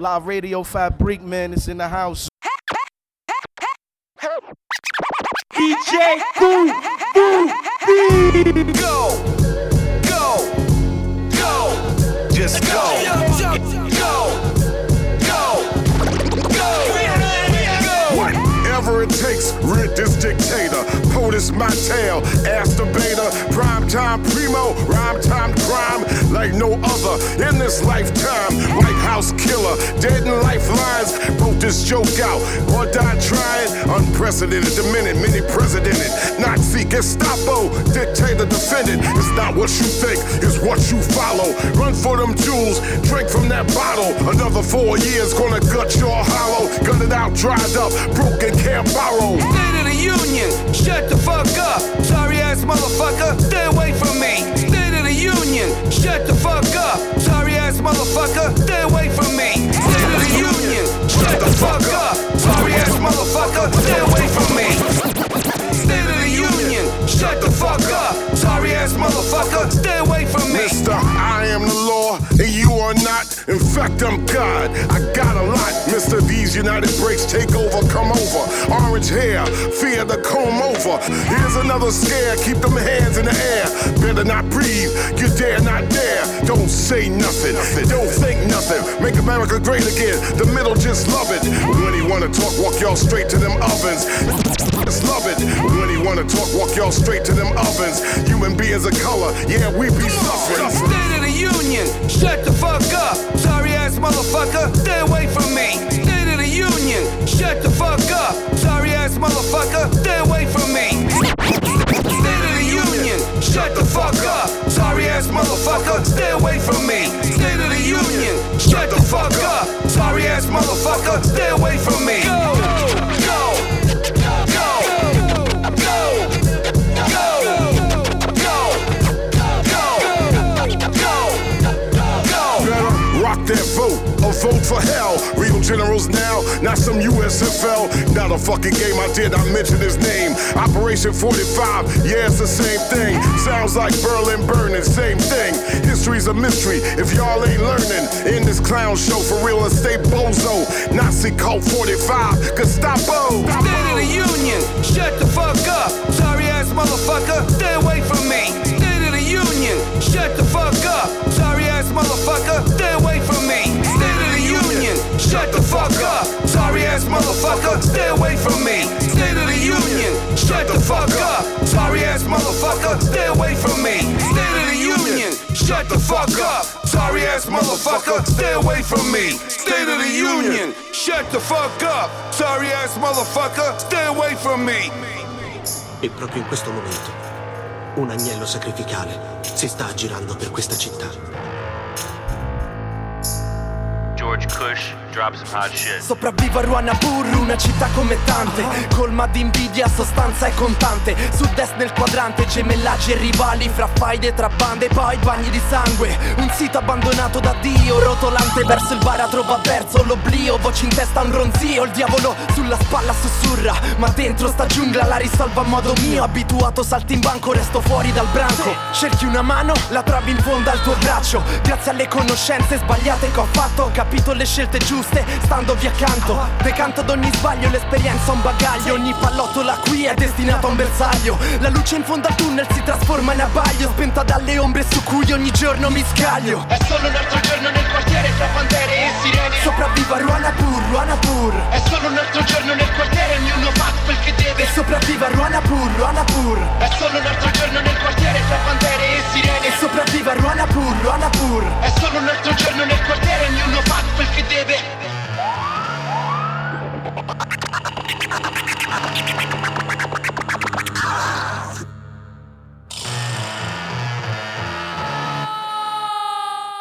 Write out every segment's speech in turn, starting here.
Live Radio Fabric Man is in the house. DJ Boo Boo B. Go, go, go, just go, go, go, go, go. Whatever it takes, rid this dictator. POTUS my ass beta. Prime time primo, rhyme time crime like no other in this lifetime. White House killer, dead in lifelines. Broke this joke out or died trying. Unprecedented, the minute, many presidented. Nazi, Gestapo, dictator, defendant. It's not what you think, it's what you follow. Run for them jewels, drink from that bottle. Another four years gonna gut your hollow. Gut it out, dried up, broken, can't borrow. Union, shut the fuck up. Sorry ass motherfucker, stay away from me. State of the Union, shut the fuck up. Sorry ass motherfucker, stay away from me. State of the Union, shut the fuck up. Sorry ass motherfucker, stay away from me. State of the Union, shut the fuck up. Sorry ass motherfucker, stay away from me. Mister, I am the are not. In fact, I'm God. I got a lot. Mister, these United Breaks take over, come over. Orange hair, fear the comb over. Here's another scare, keep them hands in the air. Better not breathe, you dare not dare. Don't say nothing, don't think nothing. Make America great again. The middle just love it. When he wanna talk, walk y'all straight to them ovens. Just love it. When he wanna talk, walk y'all straight to them ovens. Human beings of color, yeah, we be suffering. Union, shut the fuck up. Sorry ass motherfucker, stay away from me. State of the Union, shut the fuck up. Sorry ass motherfucker, stay away from me. State of the Union, shut the fuck up. Sorry ass motherfucker, stay away from me. State of the Union, shut the fuck up. Sorry ass motherfucker, stay away from me. For hell. Real generals now, not some USFL. Not a fucking game I did, I mentioned his name. Operation 45, yeah, it's the same thing. Sounds like Berlin burning, same thing. History's a mystery if y'all ain't learning. In this clown show for real estate bozo. Nazi cult 45, Gestapo. State of the Union, shut the fuck up. Sorry ass motherfucker, stay away from me. State of the Union, shut the fuck up. Sorry ass motherfucker, stay away shut the fuck up. Sorry ass motherfucker, stay away from me. State of the Union, shut the fuck up. Sorry ass motherfucker, stay away from me. State of the Union, shut the fuck up. Sorry ass motherfucker, stay away from me. State of the Union, shut the fuck up. Sorry ass motherfucker, stay away from me. E proprio in questo momento, un agnello sacrificale si sta aggirando per questa città. George Cush, Sopravvivo a Ruanapur, una città come tante. Colma di invidia, sostanza e contante. Sud-est nel quadrante, gemellaggi e rivali Fra faide tra bande, poi bagni di sangue Un sito abbandonato da Dio Rotolante verso il baratro va verso l'oblio. Voci in testa un ronzio Il diavolo sulla spalla sussurra. Ma dentro sta giungla la risolvo a modo mio. Abituato salti in banco, resto fuori dal branco. Cerchi una mano, la trovi in fondo al tuo braccio. Grazie alle conoscenze sbagliate che ho fatto Ho capito le scelte giuste, standovi accanto. Decanto ad ogni sbaglio, l'esperienza è un bagaglio. Ogni pallottola qui è destinata a un bersaglio. La luce in fondo al tunnel si trasforma in abbaglio. Spenta dalle ombre su cui ogni giorno mi scaglio. È solo un altro giorno nel quartiere fra bandere e sirene. Sopravvivo a Ruanapur, Ruanapur È solo un altro giorno nel quartiere ognuno fa quel che deve. E sopravvivo a Ruanapur, Ruanapur È solo un altro giorno nel quartiere fra bandere e sirene. E sopravvivo a Ruanapur, Ruanapur È solo un altro giorno nel quartiere ognuno fa quel che deve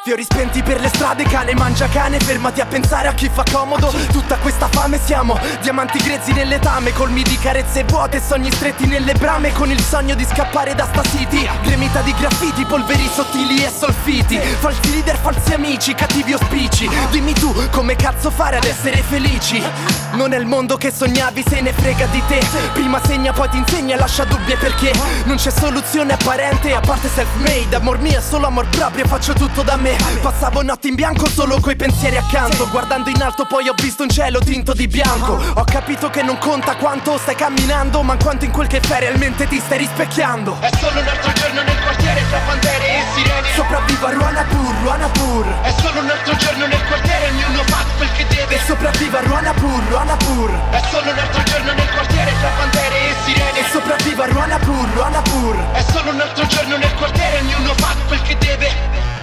Fiori spenti per le strade, cane mangia cane Fermati a pensare a chi fa comodo. Tutta questa fame siamo Diamanti grezzi nelle tame Colmi di carezze vuote Sogni stretti nelle brame Con il sogno di scappare da sta city. Gremita di graffiti Polveri sottili e solfiti. Falsi leader, falsi amici Cattivi auspici Dimmi tu come cazzo fare ad essere felici? Non è il mondo che sognavi Se ne frega di te. Prima segna poi ti insegna Lascia dubbi perché Non c'è soluzione apparente. A parte self-made Amor mio solo amor proprio Faccio tutto da me Passavo notti in bianco solo coi pensieri accanto. Guardando in alto poi ho visto un cielo tinto di bianco. Ho capito che non conta quanto stai camminando Ma quanto in quel che fai realmente ti stai rispecchiando. È solo un altro giorno nel quartiere fra bandere e sirene. Sopravvivo a Ruanapur, Ruanapur È solo un altro giorno nel quartiere ognuno fa quel che deve. E sopravvivo a Ruanapur, Ruanapur È solo un altro giorno nel quartiere fra bandere e sirene. E sopravvivo a Ruanapur, Ruanapur È solo un altro giorno nel quartiere ognuno fa quel che deve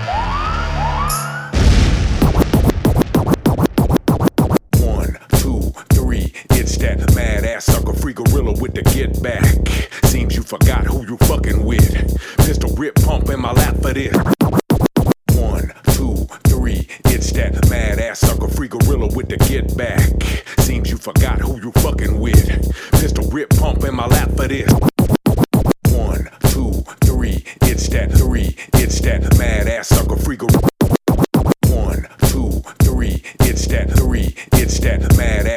it's that mad ass sucker free gorilla with the get back. Seems you forgot who you fucking with. Pistol grip pump in my lap for this. One, two, three, it's that mad ass sucker free gorilla with the get back. Seems you forgot who you fucking with. Pistol grip pump in my lap for this. One, two, three, it's that three, it's that mad ass sucker free gorilla.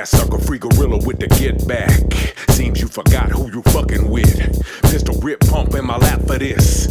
Ass sucker free gorilla with the get back. Seems you forgot who you fucking with. Pistol grip pump in my lap for this.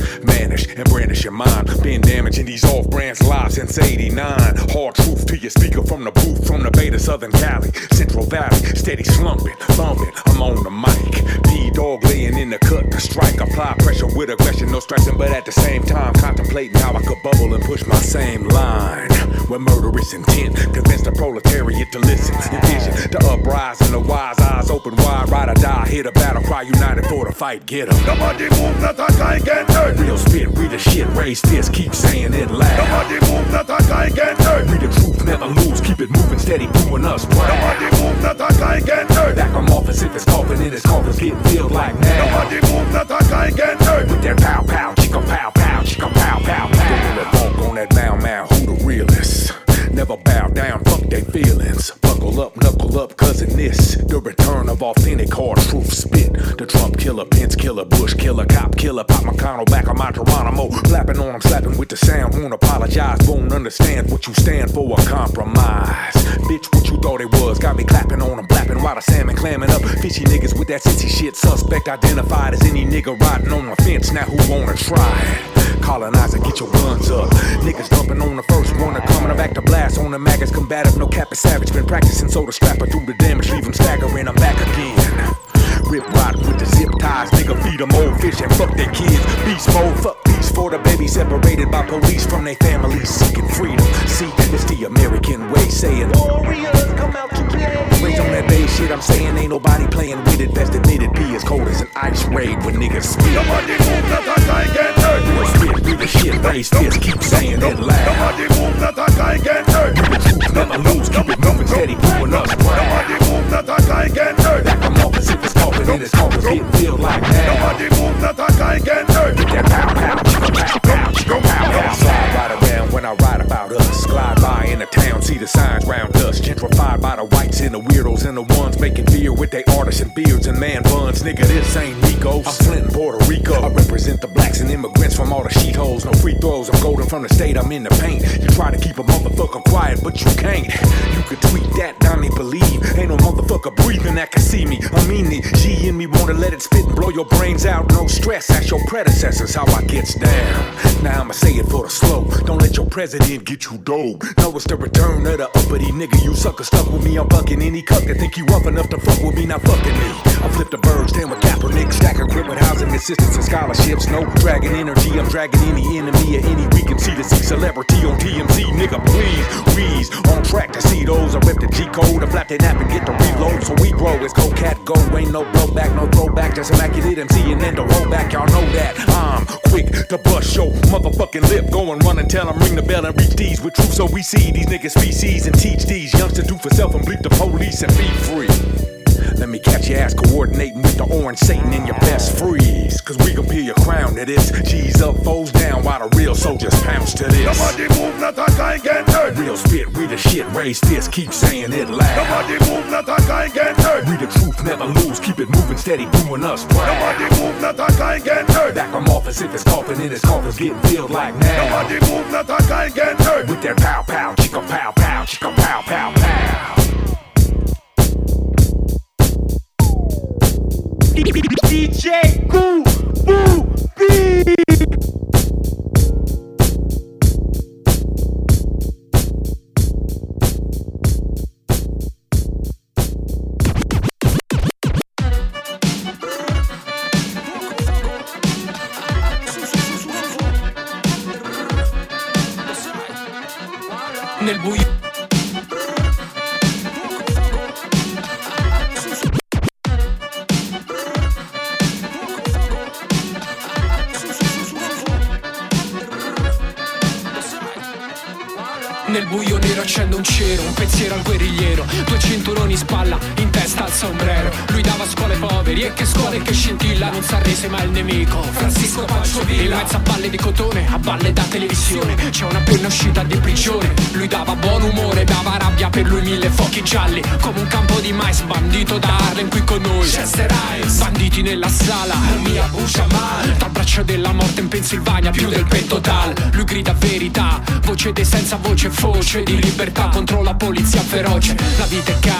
Vanish and brandish your mind. Been damaging these off brands lives since 89. Hard truth to your speaker from the booth from the Beta Southern Cali. Central Valley, steady slumping, thumping. I'm on the mic. P dog laying in the cut to strike. Apply pressure with aggression, no stressing, but at the same time contemplating how I could bubble and push my same line. With murderous intent, convince the proletariat to listen. Envision the uprising, the wise eyes open wide, ride or die, hit a battle cry, united for the fight, get 'em. Nobody move, not a guy get hurt. Real spit, read the shit, raise fist, keep saying it loud. Nobody move, not a guy get hurt. Read the truth, never lose, keep it moving steady, doing us proud. Nobody move, not a guy get hurt. Back from office if it's coughing in his coffins, getting filled like now. Nobody move, not a guy get hurt. With that pow pow, chicka pow pow, chicka pow pow pow. Don't let walk on that mound mound, who the realest? Never bow down, fuck they feelings. Buckle up, knuckle up, cousin this. The return of authentic hard truth spit. The Trump killer, Pence killer, Bush killer, cop killer. Pop McConnell back on my Geronimo. Flapping on him, slapping with the sound. Won't apologize, won't understand what you stand for. A compromise. Bitch, what you thought it was? Got me clapping on him, blapping while the salmon clamming up. Fishy niggas with that sissy shit. Suspect identified as any nigga riding on the fence. Now who wanna try it? Colonizer, get your guns up. Niggas dumping on the first one, coming back to blast on the maggots. Combative, no cap is savage. Been practicing, so the strapper through the damage. Leave 'em staggering, I'm back again. Rip rod with the zip ties, nigga feed 'em old fish and fuck their kids. Beast mode, fuck peace for the baby separated by police from their families seeking freedom. See, it's the American way saying shit, I'm saying ain't nobody playing with it. Best admitted, be as cold as an ice raid when niggas spit. Nobody move, not a guy get hurt. Real spit, read the shit, raise fist, keep saying it loud. Nobody move, not a guy get hurt. Never lose, keep it moving steady, us proud. Nobody move, not a guy get hurt. Back from office if it's coughing in his coffins, getting filled like now. Nobody move, not a guy get hurt. With that pow pow, pow pow, chicka pow pow. Slide right around when I write about us. Glide by in the town, see the signs round us. Gentrified by the whites and the weirdos and the ones making beer with their artisan beards and man buns. Nigga, this ain't Nico's. I'm Flint and Puerto Rico. I represent the blacks and immigrants from all the sheet holes. No free throws. I'm golden from the state. I'm in the paint. You try to keep a motherfucker quiet, but you can't. You could tweet that, me believe. Ain't no motherfucker breathing that can see me. I mean it. G in me wanna let it spit and blow your brains out. No stress. Ask your predecessors how I gets down. Now I'ma say it for the slow. Don't let your president get you dope. No, it's the return of the uppity nigga. You sucker stuck with me. I'm bucking any cuck that think you rough enough to fuck with me. Not fucking me. I flip the birds, stand with Kaepernick, stack a grip with housing assistance and scholarships. No dragging energy. I'm dragging any enemy or any we can see to see celebrity on TMZ. Nigga, please, wheeze on track to see those. I rip the G code, I flap that nap and get the reload. So we grow. It's go cat go. Ain't no blowback, no throwback. Just immaculate MC and then the rollback. Y'all know that. I'm quick to bust your motherfucking lip. Go and run and tell 'em, ring the bell and reach these with truth. So we see these niggas species and teach these youngsters do for self and bleep the police and be free. Let me catch your ass coordinating with the orange Satan in your best freeze. Cause we gon' peel your crown to this. G's up, foes down, while the real soldiers pounce to this. Nobody move, not a guy get hurt. Real spit, read the shit, raise fist, keep saying it loud. Nobody move, not a guy get hurt. Read the truth, never lose, keep it moving steady, doing us proud. Nobody move, not a guy get hurt. Back if it's coughing in his coffins, getting filled like now. Nobody move, not a guy get hurt. With that pow pow, chicka pow pow, chicka pow pow pow. DJ Cool Boo verità, voce de senza voce voce di libertà contro la polizia feroce. La vita è cara,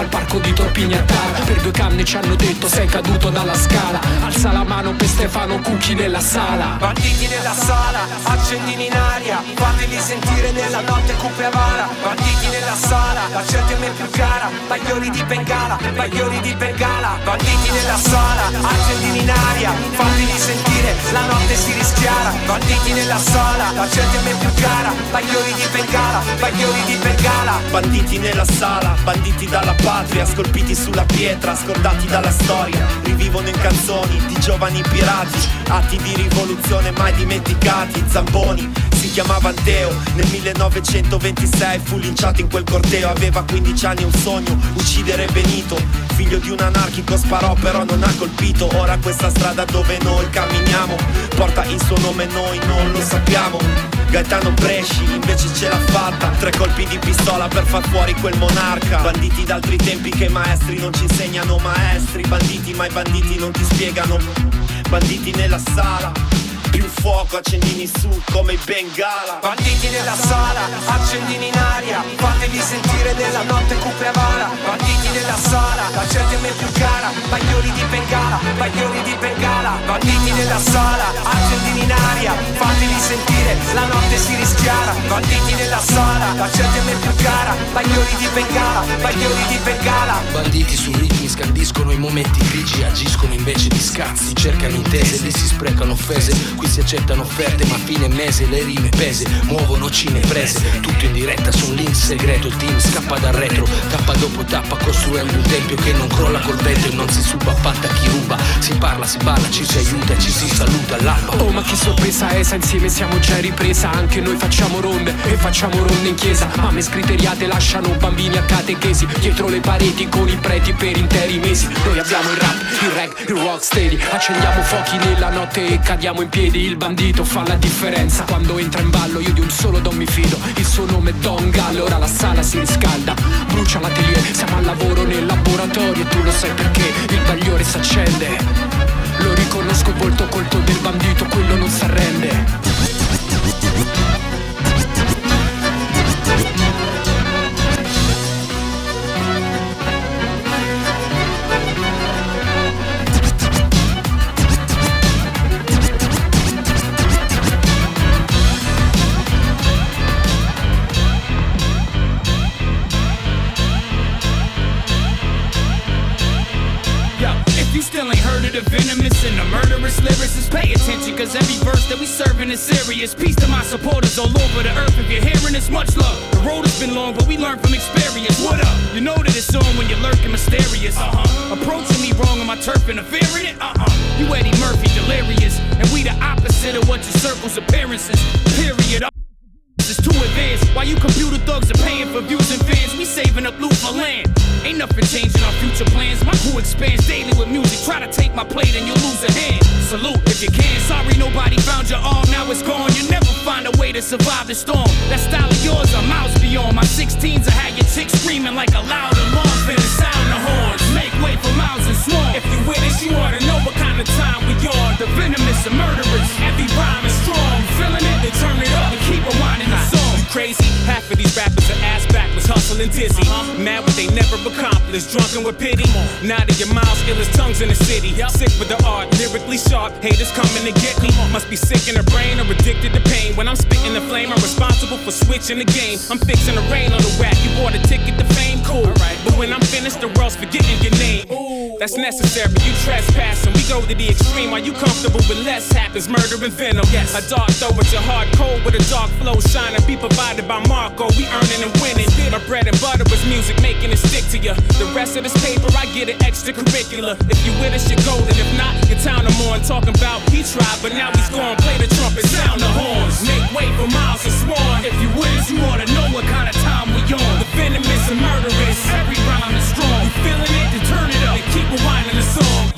al parco di Torpignattara Per due canne ci hanno detto sei caduto dalla scala. Alza la mano per Stefano Cucchi nella sala. Banditi nella sala, accendini in aria Fateli sentire nella notte cupe avara. Banditi nella sala, la gente me più cara. Bagliori di Bengala, bagliori di Bengala. Banditi nella sala, accendini in aria Fateli sentire, la notte si rischiara. Banditi nella sala, la gente me più cara. Bagliori di Bengala, bagliori di Bengala. Banditi nella sala, banditi dalla patria Scolpiti sulla pietra, scordati dalla storia. Rivivono in canzoni di giovani pirati Atti di rivoluzione mai dimenticati Zamboni, si chiamava Anteo Nel 1926 fu linciato in quel corteo. Aveva 15 anni e un sogno, uccidere Benito. Figlio di un anarchico sparò però non ha colpito. Ora questa strada dove noi camminiamo Porta il suo nome noi non lo sappiamo. Gaetano Bresci invece ce l'ha fatta. Tre colpi di pistola per far fuori quel monarca. Banditi d'altri tempi che maestri non ci insegnano Maestri, banditi ma i banditi non ti spiegano. Banditi nella sala più fuoco accendini su come i bengala. Banditi nella sala, accendini in aria Fateli sentire nella notte cupe avara Banditi nella sala, la gente a me più cara Bagliori di bengala, bagliori di bengala. Banditi nella sala, accendini in aria Fateli sentire, la notte si rischiara. Banditi nella sala, la gente a me più cara Bagliori di bengala, bagliori di bengala. Banditi su ritmi scandiscono i momenti grigi Agiscono invece di scazzi Cercano intese, lì si sprecano offese Qui si accettano offerte ma a fine mese le rime pese. Muovono cine prese Tutto in diretta su un link segreto. Il team scappa dal retro Tappa dopo tappa costruendo un tempio che non crolla col vento E non si suba patta chi ruba. Si parla, si balla, ci si aiuta ci si saluta all'alba Oh ma che sorpresa esa, insieme siamo già ripresa. Anche noi facciamo ronde e facciamo ronde in chiesa. Mamme scriteriate lasciano bambini a catechesi Dietro le pareti con i preti per interi mesi. Noi abbiamo il rap, il rag, il rock steady. Accendiamo fuochi nella notte e cadiamo in piedi Il bandito fa la differenza. Quando entra in ballo io di un solo don mi fido. Il suo nome è Don Gallo, ora la sala si riscalda. Brucia l'atelier, siamo al lavoro nel laboratorio E tu lo sai perché il bagliore s'accende. Lo riconosco volto colto del bandito, quello non s'arrende. Yo, talking about he tried, but now he's gone. Play the trumpet, sound the horns. Make way for Miles and Swan. If you with us, you ought to know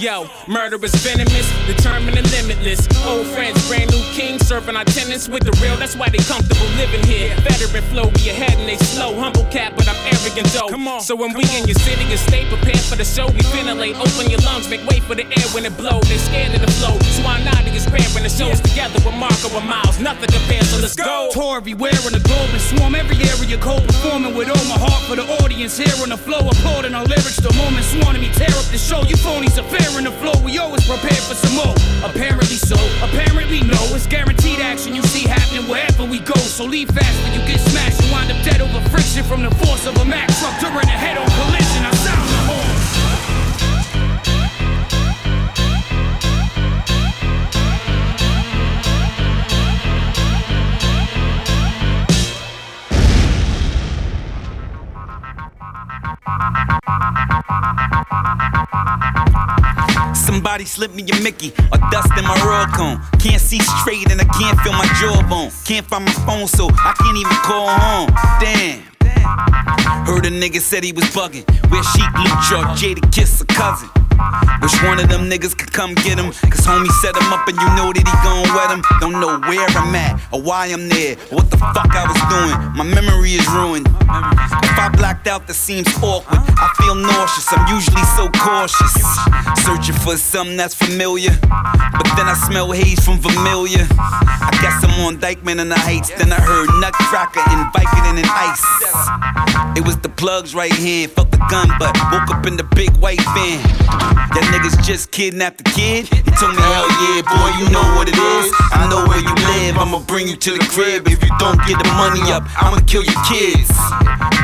Yo, murder is venomous, determined and limitless. Old friends, brand new king, serving our tenants with the real. That's why they comfortable living here. Veteran flow, be ahead and they slow. Humble cat, but I'm arrogant though. Come on. So when we in your city, you stay prepared for the show. We ventilate, open your lungs, make way for the air when it blow. They scared of the flow. So I Nadi is pairing the shows together with Marco and Miles. Nothing compares, so let's go. Tour everywhere in the globe and swarm every area. Cold performing with all my heart for the audience here on the flow. Applauding our lyrics. The moment swarming me tear up the show. You phonies are fair in the flow. We always prepared for some more. Apparently so. Apparently no. It's guaranteed action you see happening wherever we go. So leave fast when you get smashed and wind up dead over friction from the force of a Mack truck during a head-on collision. I sound the horn. Somebody slip me a Mickey or dust in my roll cone. Can't see straight and I can't feel my jawbone. Can't find my phone, so I can't even call home. Damn. Heard a nigga said he was bugging. Where Sheek Louch or Jadakiss a cousin. Which one of them niggas could come get him? Cause homie set him up and you know that he gon' wet him. Don't know where I'm at or why I'm there or what the fuck I was doing. My memory is ruined. If I blacked out, that seems awkward. I feel nauseous, I'm usually so cautious. Searching for something that's familiar. But then I smell haze from Vermilion. I guess I'm on Dyckman and the Heights. Then I heard Nutcracker and Vicodin and Ice. It was the plugs right here. Felt the gun, but woke up in the big white van. That niggas just kidnapped the kid. He told me, hell yeah, boy, you know what it is. I know where you live, I'ma bring you to the crib. If you don't get the money up, I'ma kill your kids.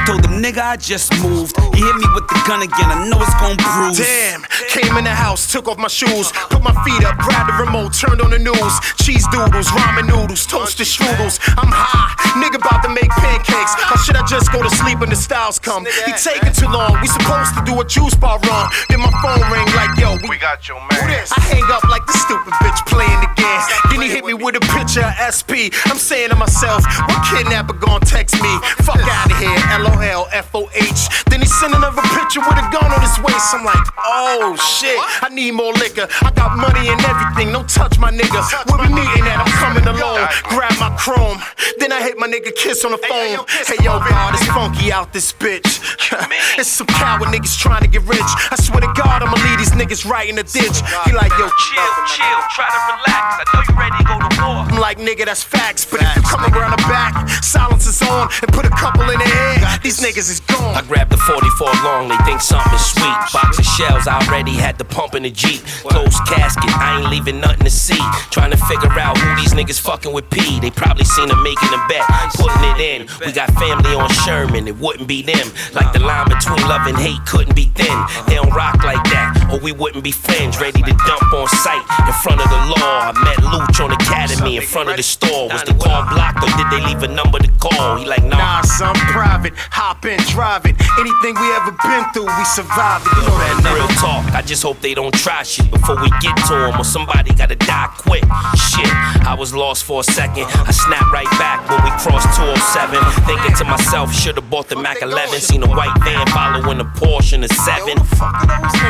Told him, nigga, I just moved. He hit me with the gun again, I know it's gon' bruise. Damn, came in the house, took off my shoes, put my feet up, grabbed the remote, turned on the news. Cheese doodles, ramen noodles, toasted strudels. I'm high, nigga about to make pancakes. Or should I just go to sleep when the styles come? He taking too long, we supposed to do a juice bar run. Then my phone ring like, yo, we, got your man. I hang up like the stupid bitch playing again. Then he hit me with a picture of SP. I'm saying to myself, what kidnapper gon' text me? Fuck out of here, LOL, FOH. Then he sent another picture with a gun on his waist. I'm like, oh shit, I need more liquor. I got money and everything, don't touch my nigga. Where we meeting at? I'm coming alone. Grab my chrome. Then I hit my nigga Kiss on the phone. Hey yo, God, it's funky out this bitch. it's some coward niggas trying to get rich. I swear to God, I'ma leave these niggas right in the ditch. He like, yo, Chill, chill, try to relax. I know you ready to go to war. I'm like, nigga, that's facts. But if you come around the back, silence is on, and put a couple in the head, these niggas is gone. I grabbed the 44 long, they think something sweet. Box of shells, I already had the pump in the Jeep. Closed casket, I ain't leaving nothing to see. Trying to figure out who these niggas fucking with P. They probably seen him making a bet, putting it in. We got family on Sherman, it wouldn't be them. Like the line between love and hate couldn't be thin. They don't rock like that, or we wouldn't be friends. Ready to dump on sight in front of the law. I met Luch on Academy in front of the store. Was the call blocked or did they leave a number to call? He like, nah. Nah, son, private. Hop in, drive it. Anything we ever been through, we survived it. You know that, nigga. Real talk, I just hope they don't try shit before we get to them or somebody gotta die quick. Shit, I was lost for a second. I snapped right back when we crossed 207. Thinking to myself, should've bought the Mac 11. Seen a white van following a Porsche in a 7.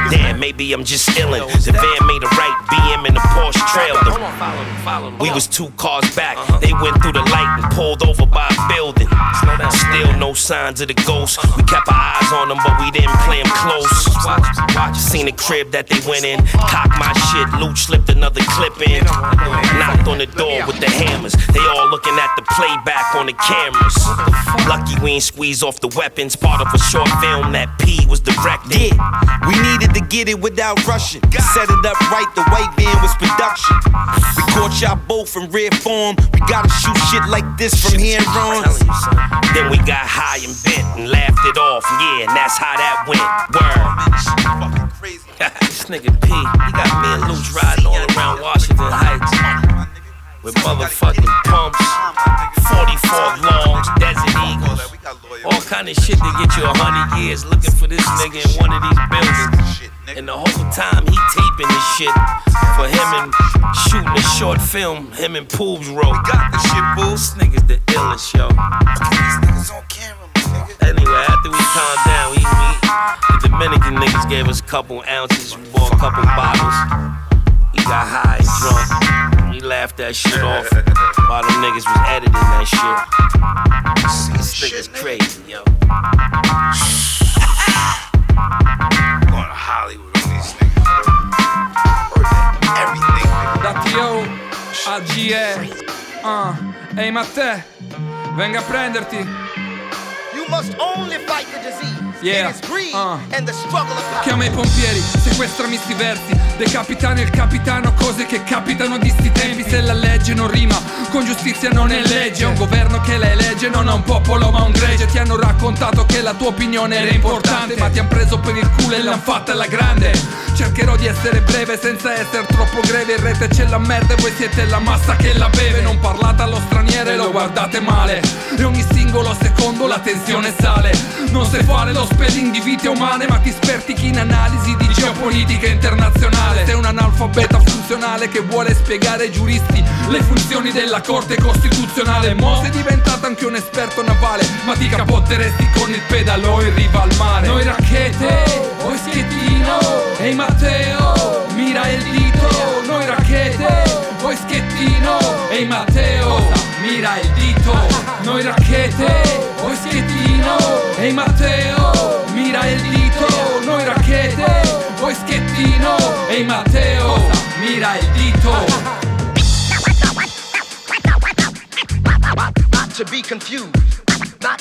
Damn, maybe I'm just illin'. The van made a right BM and the Porsche trailed them. We was two cars back. Uh-huh. They went through the light and pulled over by a building. Still no signs of the ghost. We kept our eyes on them, but we didn't play them close. Seen the crib that they went in. Cocked my shit. Loot slipped another clip in. Knocked on the door with the hammers. They all looking at the playback on the cameras. Lucky we ain't squeeze off the weapons. Part of a short film that P was directing. We needed to get it without rushing. Set it up right, the white van was production. We caught y'all both in rare form. We gotta shoot shit like this from here on. Then we got high and bent and laughed it off. Yeah, and that's how that went. Word. nigga P, he got me and Luch riding all around Washington Heights with motherfucking pumps, 44 longs, Desert Eagles, all kind of shit to get you a hundred years looking for this nigga in one of these buildings. And the whole time he taping this shit for him and shooting a short film, him and Poobs wrote. Got the shit, boo. This nigga's the illest, yo. These niggas on camera, Anyway, after we calmed down, we, we the Dominican niggas gave us a couple ounces, we bought a couple bottles. He got high and drunk. We laughed that shit off while them niggas was editing that shit. This nigga's crazy, yo. Going to Hollywood on these niggas. Da T.O. a GE. Ah, ehi Mattè, venga a prenderti. Must only fight the disease. Yeah. Uh. Chiama i pompieri, sequestrami sti versi Decapitano il capitano, cose che capitano di sti tempi Se la legge non rima, con giustizia non è legge È un governo che la elegge, non ha un popolo ma un gregge. Ti hanno raccontato che la tua opinione era importante Ma ti han preso per il culo e l'han fatta alla grande. Cercherò di essere breve senza essere troppo greve. In rete c'è la merda e voi siete la massa che la beve. Non parlate allo straniero e lo guardate male. E ogni singolo secondo la tensione sale. Non sai fare lo spelling di vite umane Ma ti spertichi in analisi di geopolitica internazionale. Sei un analfabeta funzionale che vuole spiegare ai giuristi Le funzioni della corte costituzionale. Mo sei diventato anche un esperto navale Ma ti capotteresti con il pedalò in riva al mare. Noi racchete, voi schettino Ehi Matteo, mira il dito. Noi racchete, voi schettino Ehi Matteo, mira il dito. Noi racchete, voi schettino Ehi Matteo, mira il dito. Noi racchete, voi schettino Ehi Matteo, mira il dito. Not to be confused. Not,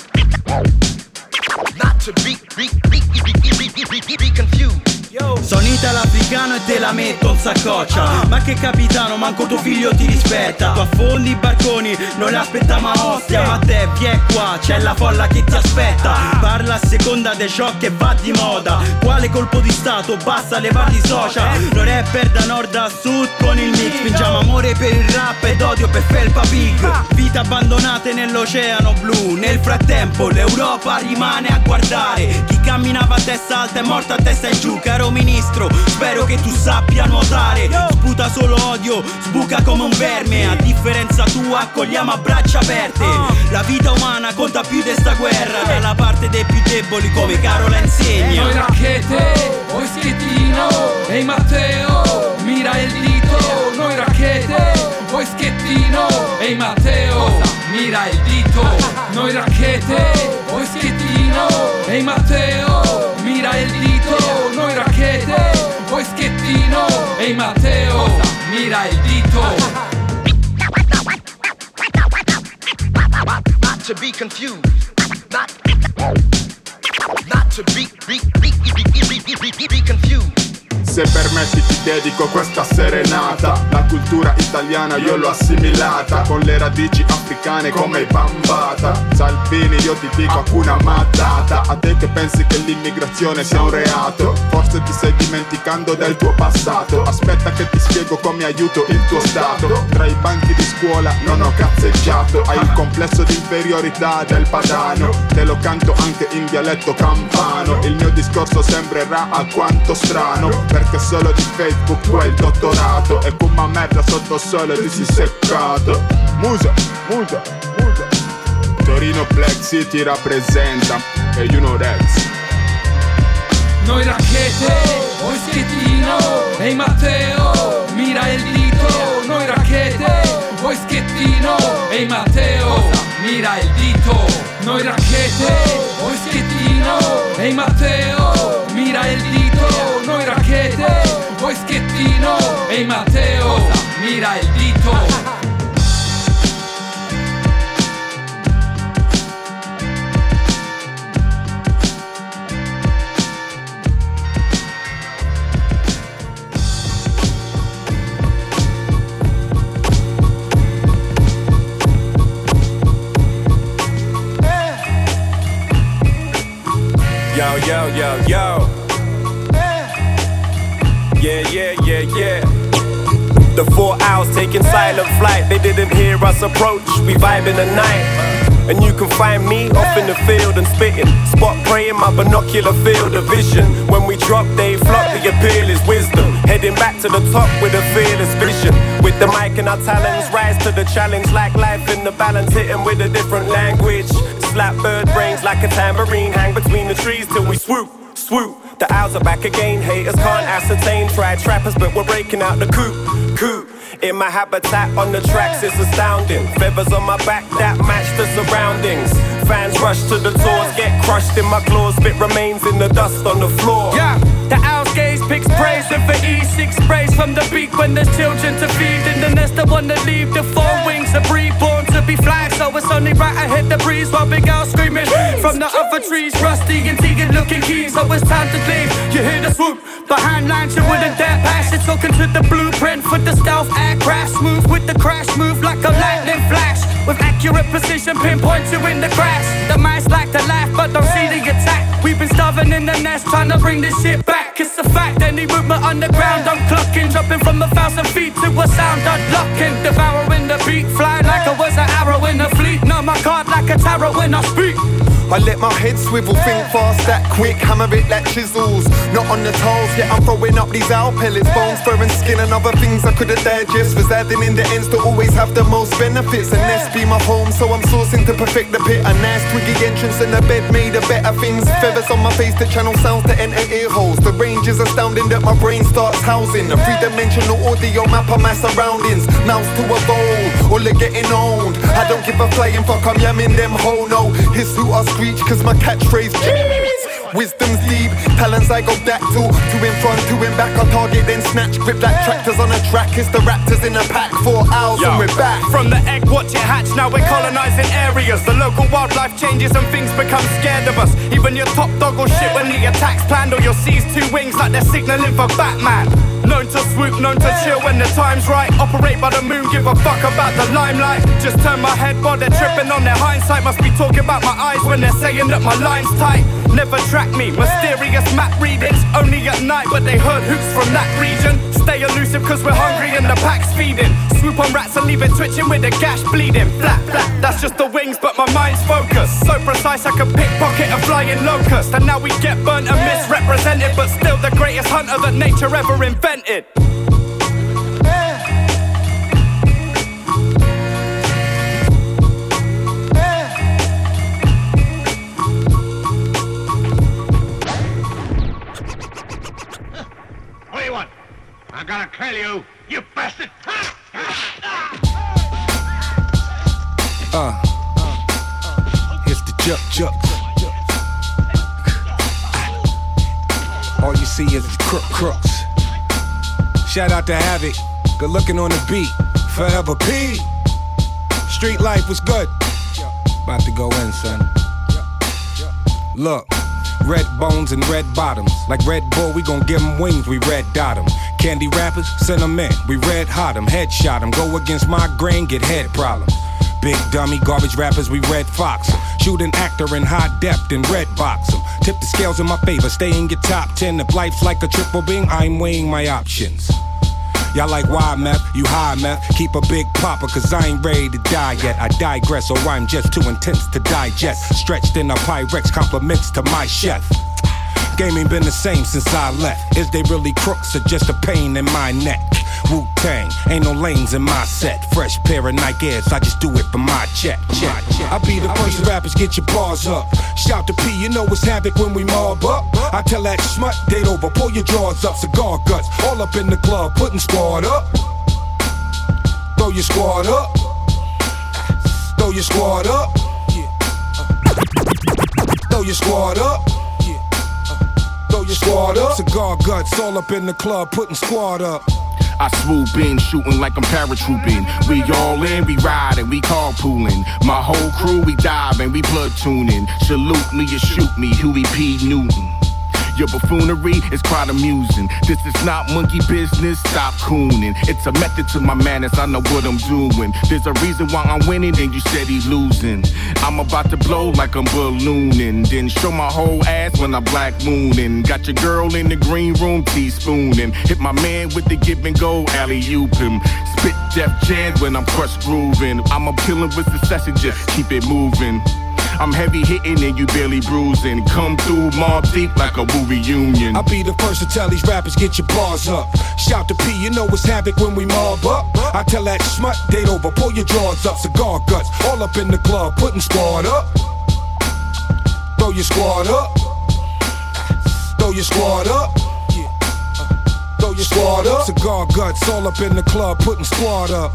not to be, be, be, be, be, be, be, be confused. Sono italo-africano e te la metto in saccoccia. Ma che capitano, manco tuo figlio ti rispetta. Tu affondi i barconi, non le aspettiamo a ostia. Ma te, vieni qua, c'è la folla che ti aspetta. Parla a seconda di ciò che va di moda. Quale colpo di stato, basta levarti social. Non rapper da nord a sud con il mix. Spingiamo amore per il rap ed odio per Felpa Pig Vite abbandonate nell'oceano blu. Nel frattempo l'Europa rimane a guardare. Chi camminava a testa alta è morto a testa in giù Caro ministro, spero che tu sappia nuotare. Sputa solo odio, sbuca come un verme. A differenza tua accogliamo a braccia aperte. La vita umana conta più di sta guerra. Dalla parte dei più deboli come Carola insegna. Noi racchete, voi schettino Ehi Matteo, mira il dito. Noi racchete, voi schettino Ehi Matteo, mira il dito. Noi racchete, voi schettino Ehi Matteo, Matteo, mira dito Not to be confused. Not, not to be, be, be, be, be, be, be, be confused. Se permetti ti dedico questa serenata. La cultura italiana io l'ho assimilata. Con le radici africane come Bambata. Salvini io ti dico Hakuna Matata A te che pensi che l'immigrazione sia un reato. Forse ti stai dimenticando del tuo passato. Aspetta che ti spiego come aiuto il tuo stato. Tra i banchi di scuola non ho cazzeggiato. Hai il complesso di inferiorità del padano. Te lo canto anche in dialetto campano. Il mio discorso sembrerà alquanto strano Perché solo di Facebook tu hai il dottorato. E fuma merda sotto sole ti sei seccato. Musa, musa, musa Torino Black City rappresenta E you know that. Noi racchete, voi schettino Ehi Matteo, mira il dito. Noi racchete, voi schettino Ehi Matteo, mira il dito. Noi racchete, voi schettino Ehi Matteo, mira il dito racchete, voi schettino Ehi Matteo, mira il dito yo, yo, yo. Yeah, yeah, yeah, yeah. The four hours taking silent flight, they didn't hear us approach. We vibe in the night. And you can find me off in the field and spitting. Spot praying my binocular field of vision. When we drop, they flock, the appeal is wisdom. Heading back to the top with a fearless vision. With the mic and our talents, rise to the challenge like life in the balance, hitting with a different language. Slap bird brains like a tambourine, hang between the trees till we swoop, swoop. The owls are back again, haters can't ascertain. Try trappers, but we're breaking out the coop, coop. In my habitat on the tracks, it's astounding. Feathers on my back that match the surroundings. Fans rush to the doors, get crushed in my claws, spit remains in the dust on the floor. Yeah, the picks praise, and for E6 sprays from the beak when there's children to feed. In the nest, I wanna leave the four wings, a breed born to be flying, so it's only right I hit the breeze while big owl screaming from the other trees. Rusty and Tegan looking keen, so it's time to leave. You hear the swoop behind lines, you wouldn't dare pass it. Talking to the blueprint for the stealth aircraft, smooth with the crash, move like a lightning flash. With accurate precision, pinpoint you in the grass. The mice like to laugh, but don't see the attack. We've been starving in the nest, trying to bring this shit back. It's a fact, any movement underground, I'm clocking. dropping from a thousand feet to a sound, unlocking. Devouring the beat, flying like I was an arrow in a fleet. Know my card like a tarot when I speak. I let my head swivel, think fast, that quick, hammer it like chisels. Not on the toes, yet I'm throwing up these owl pellets, bones, fur and skin, and other things I couldn't digest. Residing in the ends to always have the most benefits, and nest be my home, so I'm sourcing to perfect the pit. A nice twiggy entrance and a bed made of better things. Feathers on my face to channel sounds to enter ear holes. The range is astounding that my brain starts housing. A three dimensional audio map of my surroundings. Mouse to evolve, all are getting owned. I don't give a flying fuck, I'm yamming them ho no. Hiss who I screech, cause my catchphrase Wisdom's deep, talents I go back to Two in front, two in back, I target then snatch Grip like tractors on a track, it's the raptors in a pack. Four owls and we're back. From the egg, watch it hatch, now we're colonizing areas. The local wildlife changes and things become scared of us. Even your top dog will shit when the attack's planned Or you'll seize two wings like they're signaling for Batman Known to swoop, known to chill when the time's right. Operate by the moon, give a fuck about the limelight. Just turn my head while they're tripping on their hindsight. Must be talking about my eyes when they're saying that my line's tight Never track me, mysterious map readings Only at night, but they heard hoops from that region. Stay elusive cause we're hungry and the pack's feeding. Swoop on rats and leave it twitching with the gash bleeding. Flat, flat, that's just the wings but my mind's focused. So precise I could pickpocket a flying locust. And now we get burnt and misrepresented But still the greatest hunter that nature ever invented I gotta kill you, you bastard! Uh, here's the juk. All you see is crook crooks. Shout out to Havoc, good looking on the beat. Forever P. Street life was good. About to go in, son. Look. Red bones and red bottoms. Like Red Bull, we gon' give 'em wings, we red dot 'em. Candy rappers, send 'em in, we red hot 'em. Headshot 'em, go against my grain, get head problems. Big dummy, garbage rappers, we red fox 'em. Shoot an actor in high depth and red box 'em. Tip the scales in my favor, stay in your top 10. If life's like a triple bing, I'm weighing my options. Y'all like why meth? You high meth? Keep a big popper, cause I ain't ready to die yet. I digress, or I'm just too intense to digest. Stretched in a Pyrex, compliments to my chef. Game ain't been the same since I left. Is they really crooks or just a pain in my neck? Wu Tang, ain't no lanes in my set. Fresh pair of Nike Airs, I just do it for my check. check. I be the first rappers, get your bars up. Shout to P, you know it's havoc when we mob up. I tell that smut, date over, pull your drawers up, cigar guts, all up in the club, putting squad up. Throw your squad up. Throw your squad up. Throw your squad up. Your squad up. Cigar guts, all up in the club, putting squad up. I swoop in, shooting like I'm paratrooping. We all in, we riding, we carpooling. My whole crew, we diving, we blood platooning. Salute me or shoot me, Huey P. Newton. Your buffoonery is quite amusing. This is not monkey business, stop cooning. It's a method to my madness, I know what I'm doing. There's a reason why I'm winning and you steady losing. I'm about to blow like I'm ballooning. Then show my whole ass when I'm black mooning. Got your girl in the green room teaspooning. Hit my man with the give and go alley oop him. Spit Def Jam when I'm crushed grooving. I'm a killing with succession, just keep it moving. I'm heavy hitting and you barely bruising. Come through Mobb Deep like a Wu reunion. I'll be the first to tell these rappers get your bars up. Shout to P, you know it's havoc when we mob up. I tell that smut, date over, pull your drawers up, cigar guts, all up in the club, putting squad up. Throw your squad up. Throw your squad up. Throw your squad up. Cigar guts, all up in the club, putting squad up.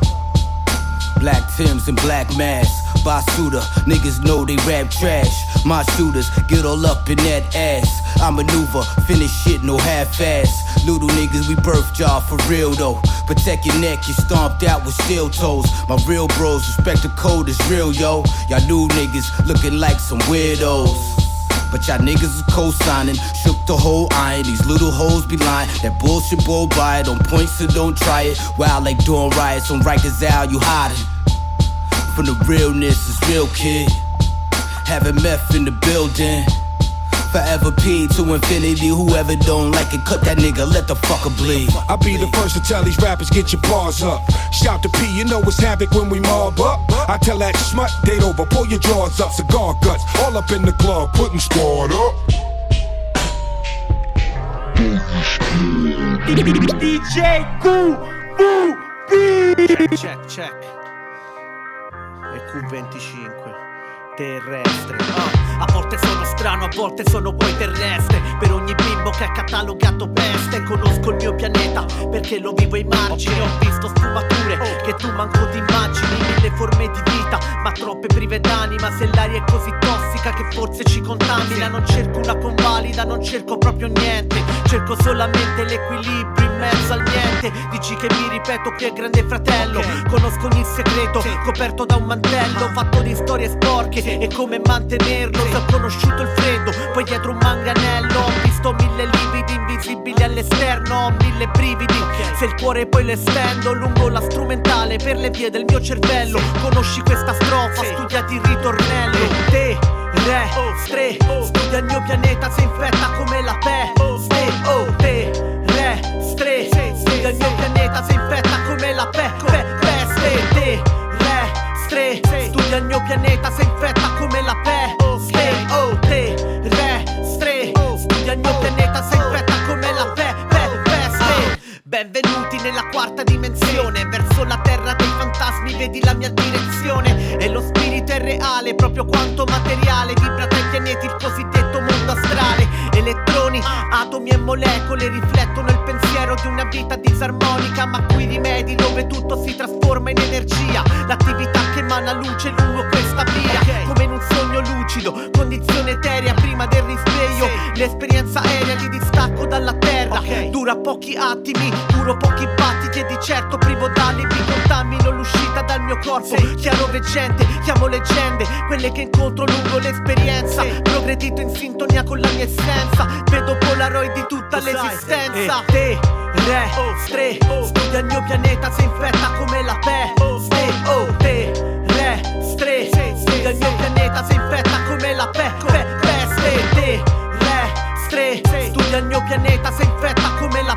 Black Tims and black masks. Basuda, niggas know they rap trash. My shooters get all up in that ass. I maneuver, finish shit, no half ass. Little niggas, we birth y'all for real though. Protect your neck, you stomped out with steel toes. My real bros respect the code is real, yo. Y'all new niggas looking like some weirdos. But y'all niggas is co-signing, shook the whole iron. These little hoes be lying. That bullshit bull by it on points, so don't try it. Wild like doing riots on Rikers Isle, you hiding. From the realness is real, kid. Having meth in the building. Forever P to infinity. Whoever don't like it, cut that nigga, let the fucker bleed. I'll be the first to tell these rappers get your bars up. Shout to P, you know it's havoc when we mob up. I tell that smut, date over, pull your drawers up, cigar guts, all up in the club, putting squad up. DJ Q V Check, check. Q25 terrestre. Oh a volte sono strano, a volte sono poi terrestre. Per ogni bimbo che ha catalogato peste, conosco il mio pianeta perché lo vivo ai margini. Ho visto sfumature che tu manco ti immagini, mille forme di vita, ma troppe prive d'anima. Se l'aria è così tossica che forse ci contamina, non cerco una convalida, non cerco proprio niente. Cerco solamente l'equilibrio in mezzo al niente. Dici che mi ripeto che è grande fratello. Conosco ogni segreto, coperto da un mantello, fatto di storie sporche e come mantenerlo. Se ho conosciuto il freddo, poi dietro un manganello. Ho visto mille lividi invisibili all'esterno, ho mille brividi. Se il cuore poi lo estendo lungo la strumentale per le vie del mio cervello. Conosci questa strofa, studiati il ritornello. Te, re, stre, studia il mio pianeta, si infetta come la peste. Oh, te, re, stre, studia il mio pianeta, si infetta come la pe- pe- peste. Te, re, stre, studia il mio pianeta, si infetta come la peste. Oh, te, re, stre, studia il mio pianeta, si infetta come la pe- pe- peste. Benvenuti nella quarta dimensione, verso la terra dei fantasmi, vedi la mia direzione. E lo spirito è reale, proprio quanto materiale, vibra tra i pianeti, il cosiddetto mondo astrale. Elettroni, atomi e molecole riflettono il pensiero di una vita disarmonica, ma qui rimedi dove tutto si trasforma in energia. L'attività che emana luce lungo questa via, come in un sogno lucido, eterea prima del risveglio. L'esperienza aerea di distacco dalla terra. Dura pochi attimi, duro pochi battiti e di certo privo d'alibi. Contamino l'uscita dal mio corpo, chiaro veggente, chiamo leggende, quelle che incontro lungo l'esperienza. Progredito in sintonia con la mia essenza, vedo polaroid di tutta l'esistenza. Te, re, stre, studia il mio pianeta, si infetta come la peste. Oh, te, re, stre, il mio pianeta, si infetta come la pe- pe- peste. Studia il mio pianeta, si infetta come la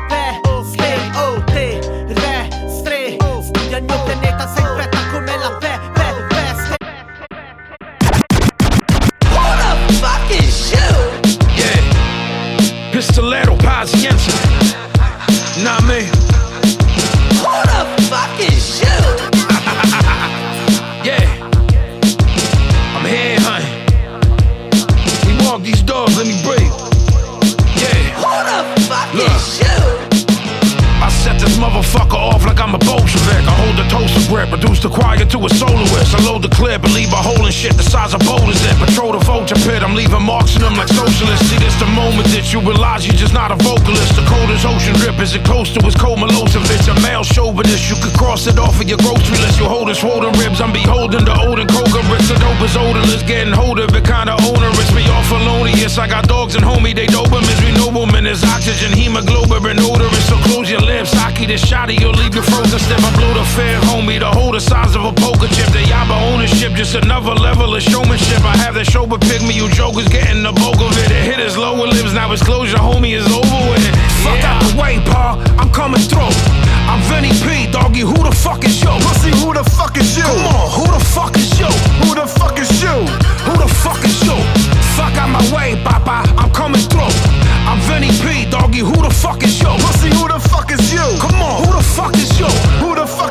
this motherfucker off like I'm a Bolshevik. I hold the toaster grip, reduce the choir to a soloist. I load the clip and leave a hole in shit the size of boulders in. Patrol the vulture pit, I'm leaving marks in them like socialists. See, this the moment that you realize you're just not a vocalist. The coldest ocean rip is it close to his cold Milosevic. A male chauvinist, you could cross it off of your grocery list. You hold his swollen ribs, I'm beholden to Odin Koga. Rich, the dope is odorless, getting hold of it, kinda onerous. Me off felonious, I got dogs and homie, they Dobermans, we noblemen. There's oxygen, hemoglobin, odorous. So close your lips. Aki the shotty, you'll leave you frozen stiff. I blow the fair homie, the hole the size of a poker chip. The Yaba ownership, just another level of showmanship. I have that show, pick me, you jokers getting the bulk of it. It hit his lower lips, now his closure, homie, is over with it. Fuck out the way, pa, I'm coming through. I'm Vinny P, doggy, who the fuck is you? Pussy, who the fuck is you? Come on, who the fuck is you? Who the fuck is you? Who the fuck is you? Fuck out my way, papa, I'm coming through. I'm Vinny P, doggy, who the fuck is you? Pussy, who the fuck is you? Come on, who the fuck is you? Who the fuck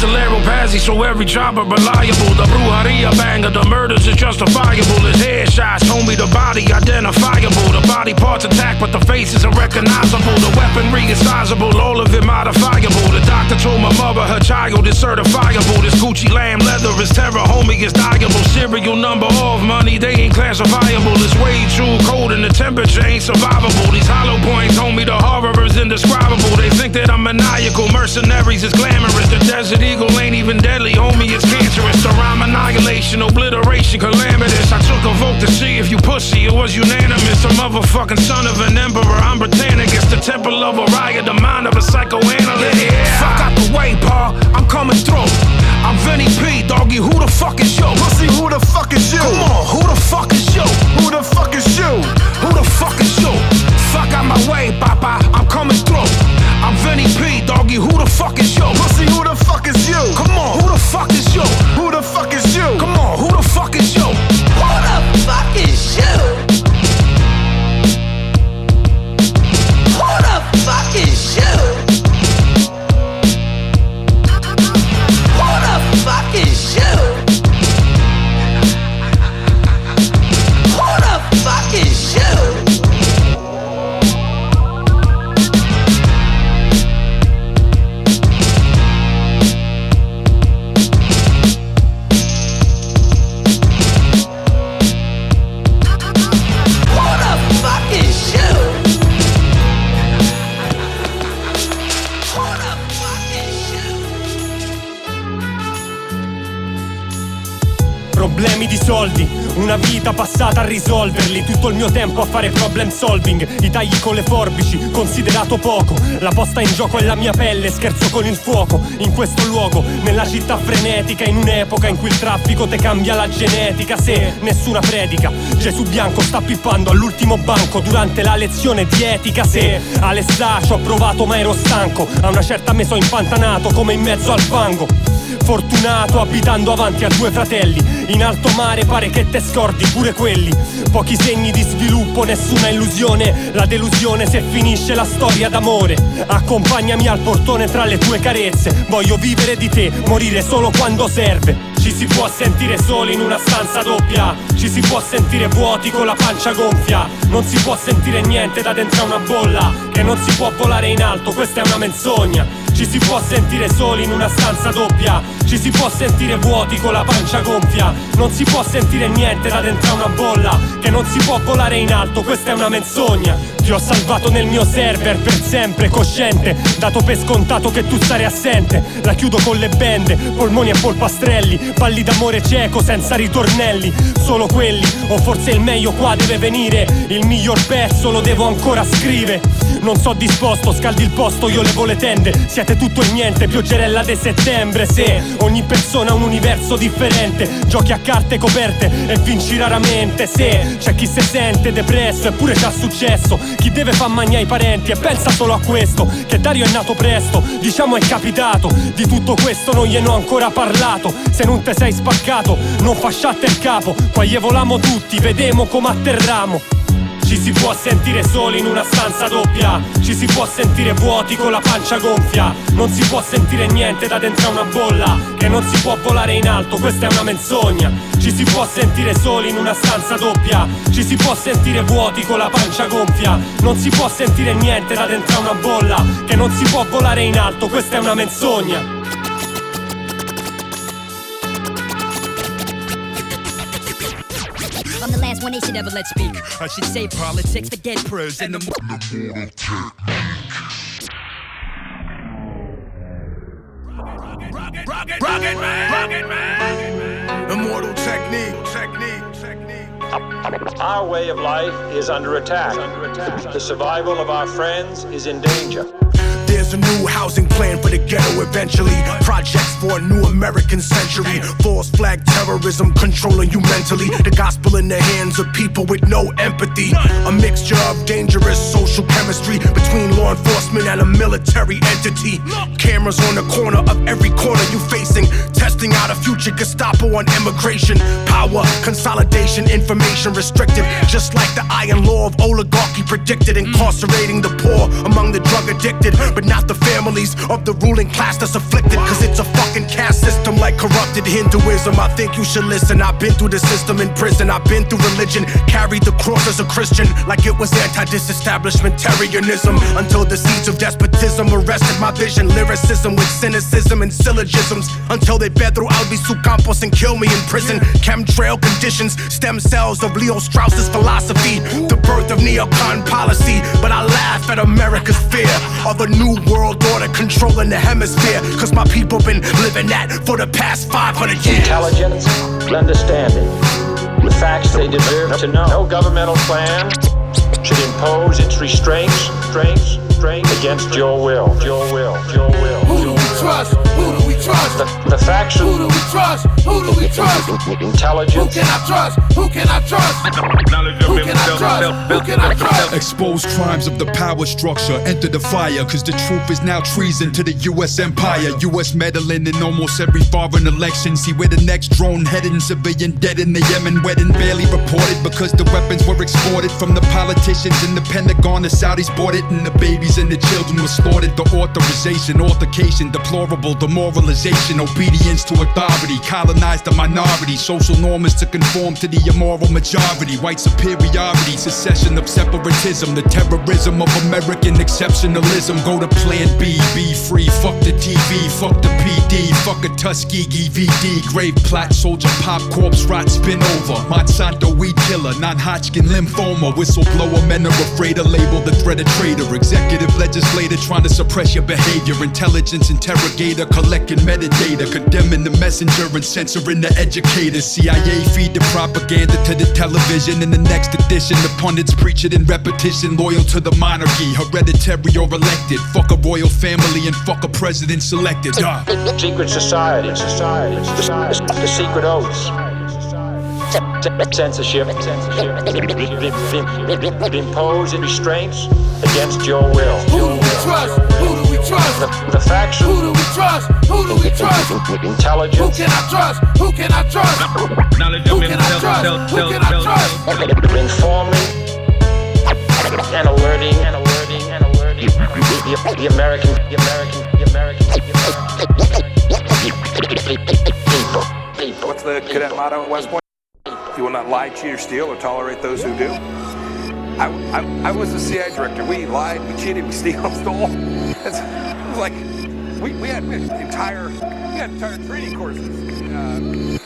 Pistolero Pazzi, so every chopper reliable. The brujeria banger, the murders is justifiable. His headshots, homie, the body identifiable. The body parts attack, but the face is unrecognizable. The weaponry is sizable, all of it modifiable. The doctor told my mother her child is certifiable. This Gucci lamb leather is terror, homie, is diable. Serial number of money, they ain't classifiable. It's way too cold and the temperature ain't survivable. These hollow points, homie, the horror is indescribable. They think that I'm maniacal, mercenaries is glamorous. The desert eagle ain't even deadly, homie, it's cancerous. The rhyme annihilation, obliteration, calamitous. I took a vote to see if you pussy, it was unanimous. A motherfucking son of an emperor, I'm Britannicus. The temple of Orion, the mind of a psychoanalyst. Yeah. Fuck out the way, pa, I'm coming through. I'm Vinny P, doggy, who the fuck is you? Pussy, who the fuck is you? Come on, who the fuck is you? Who the fuck is you? Who the fuck is you? Fuck out my way, papa, I'm coming through. I'm Vinny P, doggy, who the fuck is you? Pussy, who the fuck is you? Come on, who the fuck is you? Tutto il mio tempo a fare problem solving, i tagli con le forbici, considerato poco, la posta in gioco è la mia pelle, scherzo con il fuoco, in questo luogo, nella città frenetica, in un'epoca in cui il traffico te cambia la genetica, se nessuna predica, Gesù bianco sta pippando all'ultimo banco durante la lezione di etica, se Alessà ci ho provato ma ero stanco, a una certa me so impantanato come in mezzo al fango. Fortunato abitando avanti a due fratelli. In alto mare pare che te scordi pure quelli. Pochi segni di sviluppo, nessuna illusione. La delusione se finisce la storia d'amore. Accompagnami al portone tra le tue carezze. Voglio vivere di te, morire solo quando serve. Ci si può sentire soli in una stanza doppia. Ci si può sentire vuoti con la pancia gonfia. Non si può sentire niente da dentro a una bolla Che non si può volare in alto, questa è una menzogna Ci si può sentire soli in una stanza doppia. Ci si può sentire vuoti con la pancia gonfia. Non si può sentire niente da dentro una bolla Che non si può volare in alto, questa è una menzogna Ti ho salvato nel mio server per sempre cosciente. Dato per scontato che tu stare assente. La chiudo con le bende, polmoni e polpastrelli. Balli d'amore cieco senza ritornelli. Solo quelli, o forse il meglio qua deve venire. Il miglior pezzo lo devo ancora scrivere. Non so disposto, scaldi il posto, io levo le tende. Siete tutto e niente, pioggerella de settembre. Se ogni persona ha un universo differente Giochi a carte coperte e vinci raramente. Se c'è chi se sente depresso eppure c'ha successo Chi deve far magna i parenti e pensa solo a questo Che Dario è nato presto, diciamo è capitato. Di tutto questo non gliene ho ancora parlato. Se non te sei spaccato, non fasciate il capo. Qua volamo tutti, vedemo come atterramo ci si può sentire soli in una stanza doppia. Ci si può sentire vuoti con la pancia gonfia. Non si può sentire niente da dentro a una bolla Che non si può volare in alto, questa è una menzogna. Ci si può sentire soli in una stanza doppia. Ci si può sentire vuoti con la pancia gonfia. Non si può sentire niente da dentro a una bolla Che non si può volare in alto, questa è una menzogna I'm the last one they should ever let speak. I should say politics, forget pros and the mo- Rocket man, rocket man, immortal technique, technique, technique. Our way of life is under attack. The survival of our friends is in danger. There's a new housing plan for the ghetto eventually. Projects for a new American century. False flag terrorism controlling you mentally. The gospel in the hands of people with no empathy. A mixture of dangerous social chemistry between law enforcement and a military entity. Cameras on the corner of every corner you facing. Testing out a future Gestapo on immigration. Power, consolidation, information restricted. Just like the iron law of oligarchy predicted. Incarcerating the poor among the drug addicted. But not the families of the ruling class that's afflicted. Cause it's a fucking caste system like corrupted Hinduism. I think you should listen. I've been through the system in prison. I've been through religion. Carried the cross as a Christian. Like it was anti disestablishmentarianism. Until the seeds of despotism arrested my vision. Lyricism with cynicism and syllogisms. Until they bed through Albizu Campos and kill me in prison. Chemtrail conditions. Stem cells of Leo Strauss's philosophy. The birth of neocon policy. But I laugh at America's fear of a new world order controlling the hemisphere. Cause my people been living that for the past 500 years. Intelligence understanding. The facts they deserve to know. No governmental plan should impose its restraints, restraints, restraints against your will. Your will. Your will. Who do we trust? Who do we trust? The, the facts Who do we trust? Who do we trust? Who Intelligence. can I trust? Who can I trust? Who can I trust? Who can I trust? Expose crimes of the power structure, enter the fire, cause the truth is now treason to the US empire. US meddling in almost every foreign election. See where the next drone heading, civilian dead in the Yemen wedding, barely reported because the weapons were exported from the politicians in the Pentagon. The Saudis bought it, and the babies and the children were slaughtered. The authorization, altercation, deplorable demoralization, obedience to authority, colonized the minority. Social norm is to conform to the immoral majority. White superiority, secession of separatism, the terrorism of American exceptionalism. Go to Plan B, be free. Fuck the TV, fuck the PD, fuck a Tuskegee VD. Grave plot, soldier pop, corpse rot, spin over. Monsanto weed killer, non-Hodgkin lymphoma. Whistleblower, men are afraid to label the threat a traitor. Executive legislator trying to suppress your behavior. Intelligence interrogator, collecting metadata. Condemning the messenger and censoring the educator. CIA feed the propaganda to the television. In the next edition, the pundits preach it in repetition. Loyal to the monarchy, hereditary or elected. Fuck a royal family and fuck a president selected. Ah. Secret society. Society. The, the secret oaths. Censorship. Impose restraints against your will. Who do we trust? Who do we trust? The, the facts. Who do we trust? Who do we trust? Who can I trust? Who can I trust? Who can I trust? Who can I trust? Informing and alerting and alerting and alerting the, the American, the American, the American, the American people. People. What's the cadet motto at West Point? You will not lie, cheat, or steal, or tolerate those who do. I, I, I was the CIA director. We lied, we cheated, we steal, stole. It's, it was like we, we had we had entire we had entire training courses. Uh,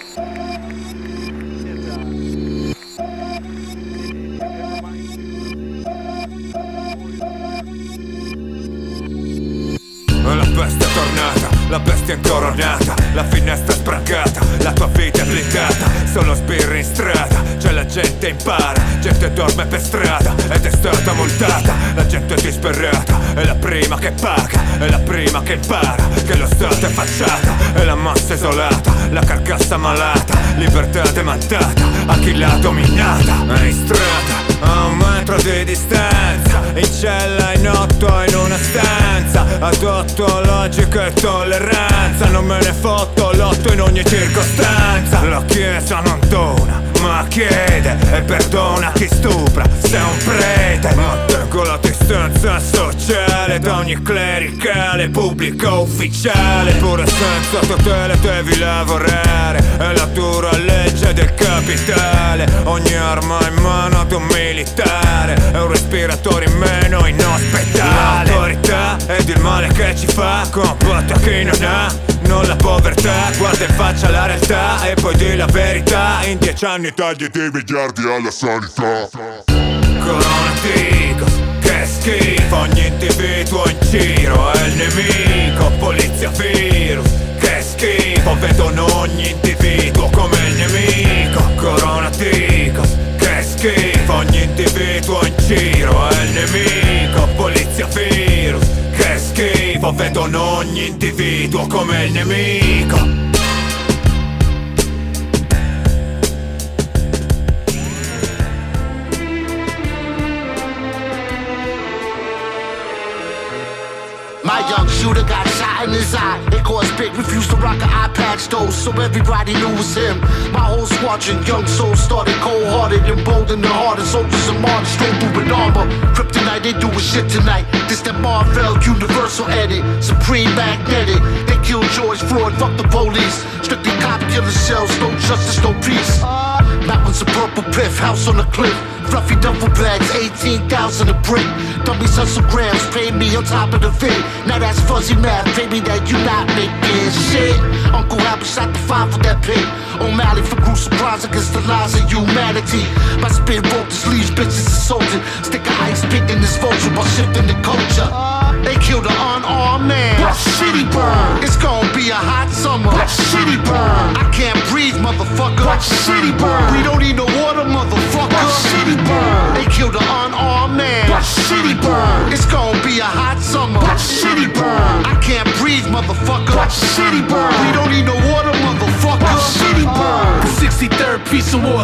La peste tornata, la bestia è incoronata, la finestra è sprancata, la tua vita è blindata, solo sbirri in strada, c'è la gente impara, gente dorme per strada ed è stata multata, la gente è disperata, è la prima che paga, è la prima che impara, che lo Stato è facciata, è la massa isolata, la carcassa malata, libertà demandata, a chi l'ha dominata, è in strada, a un metro di distanza, in cella in otto in una stanza, adotto logica e tolleranza, non me ne fotto l'otto in ogni circostanza, la chiesa non dona, ma chiede e perdona chi stupra, sei un prete, ma tengo la distanza sociale. Da ogni clericale, pubblico ufficiale, pure senza tutele devi lavorare, è la dura capitale, ogni arma in mano ad un militare, è un respiratore in meno in ospedale, l'autorità ed il male che ci fa, combatta chi non ha, non la povertà, guarda in faccia la realtà e poi di la verità, in dieci anni tagli di miliardi alla sanità. Coronavirus, che schifo, ogni individuo in giro è il nemico, polizia virus, che schifo, vedono ogni individuo come il fatica Che schifo, ogni individuo in giro è il nemico Polizia virus, che schifo Vedono ogni individuo come il nemico. Young shooter got shot in his eye. It caused big, refused to rock an eye patch though, so everybody knew it was him. My whole squadron, young souls started cold hearted and bold in the heart. And soldiers of Mars strode through with armor. Kryptonite, they do a shit tonight. This that Marvel Universal edit, supreme magnetic. They killed George Floyd, fuck the police. Strictly cop killer shells, no justice, no peace. Mountains of purple piff, house on the cliff. Fluffy duffel bags, 18,000 a brick. Dummies hustle grams, pay me on top of the vid. Now that's fuzzy math, baby, that you not making shit. Uncle Albert shot the five for that pig. O'Malley for gruesome crimes against the lives of humanity. My spin broke the sleeves, bitches assaulted. Stick a ice pick in this vulture while shifting the culture. They killed an unarmed man. That shitty burn. It's gonna be a hot summer. That city burn. I can't breathe, motherfucker. That city burn. We don't need no water, motherfucker. That city burn. They killed an unarmed man. That city burn. It's gonna be a hot summer. That city burn. I can't breathe, motherfucker. That city burn. We don't need no water, motherfucker. That city burn. The 63rd piece of wars,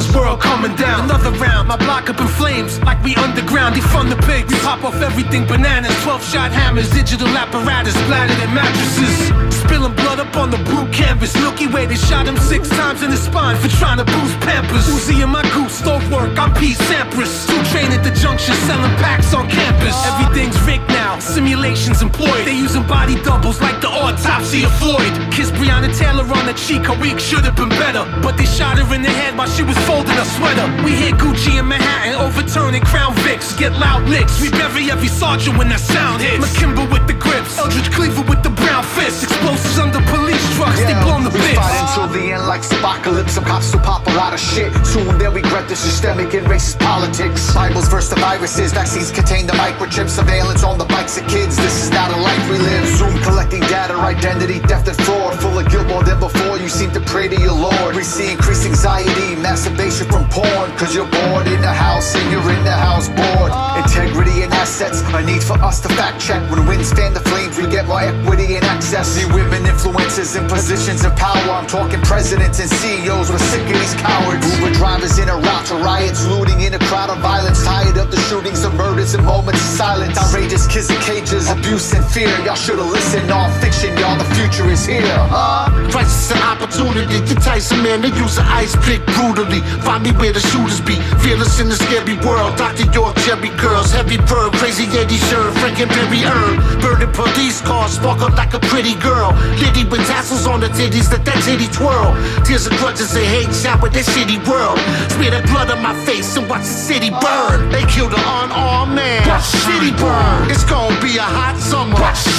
Like we underground, defund the pigs. We pop off everything bananas, 12 shot hammers, digital apparatus, splattered in mattresses. Spilling blood up on the blue canvas. Milky Way, they shot him six times in the spine for trying to boost Pampers. Uzi in my goose, stove work, I'm Pete Sampras. Two train at the junction, selling packs on campus. Everything's rigged now, simulations employed. They using body doubles like the autopsy of Floyd. Kiss Breonna Taylor on the cheek, her week should have been better. But they shot her in the head while she was folding her sweater. We hit Gucci in Manhattan, overturning Crown Vics. Get loud licks, we bury every sergeant when that sound hits. McKimber with the grips, Eldridge Cleaver with the brown fist. Explosives under police trucks, they blown the we bits. fight until the end like apocalypse. Some cops will pop a lot of shit. Soon they'll regret the systemic and racist politics. Bibles versus the viruses. Vaccines contain the microchip. Surveillance on the bikes of kids. This is not a life we live. Zoom collecting data, identity, theft, and fraud. Full of guilt more than before. You seem to pray to your Lord. We see increased anxiety, masturbation from porn. Cause you're bored in the house and you're in the house bored. Integrity and assets. A need for us to fact check. When winds fan the flames, we get more equity and access. See women influencers in positions of power. I'm talking presidents and CEOs. We're sick of these cowards. Uber drivers in a route to riots, looting in a crowd of violence. Tired of the shootings and murders and moments of silence. Outrageous kids cages, abuse and fear. Y'all should've listened. All fiction, y'all. The future is here. Uh, crisis and opportunity. The Tyson man, they use an ice pick brutally. Find me where the shooters be. Fearless in the scary world. Dr. York, Jerry girls, heavy bird, crazy Eddie shirt, Frankenberry herb. Burning police cars, sparkle like a pretty girl. Liddy with tassels on the titties, that that titty twirl. Tears of grudges and hate shower this shitty world. Smear that blood on my face and watch the city burn. They killed an unarmed man. That shitty burn. It's hot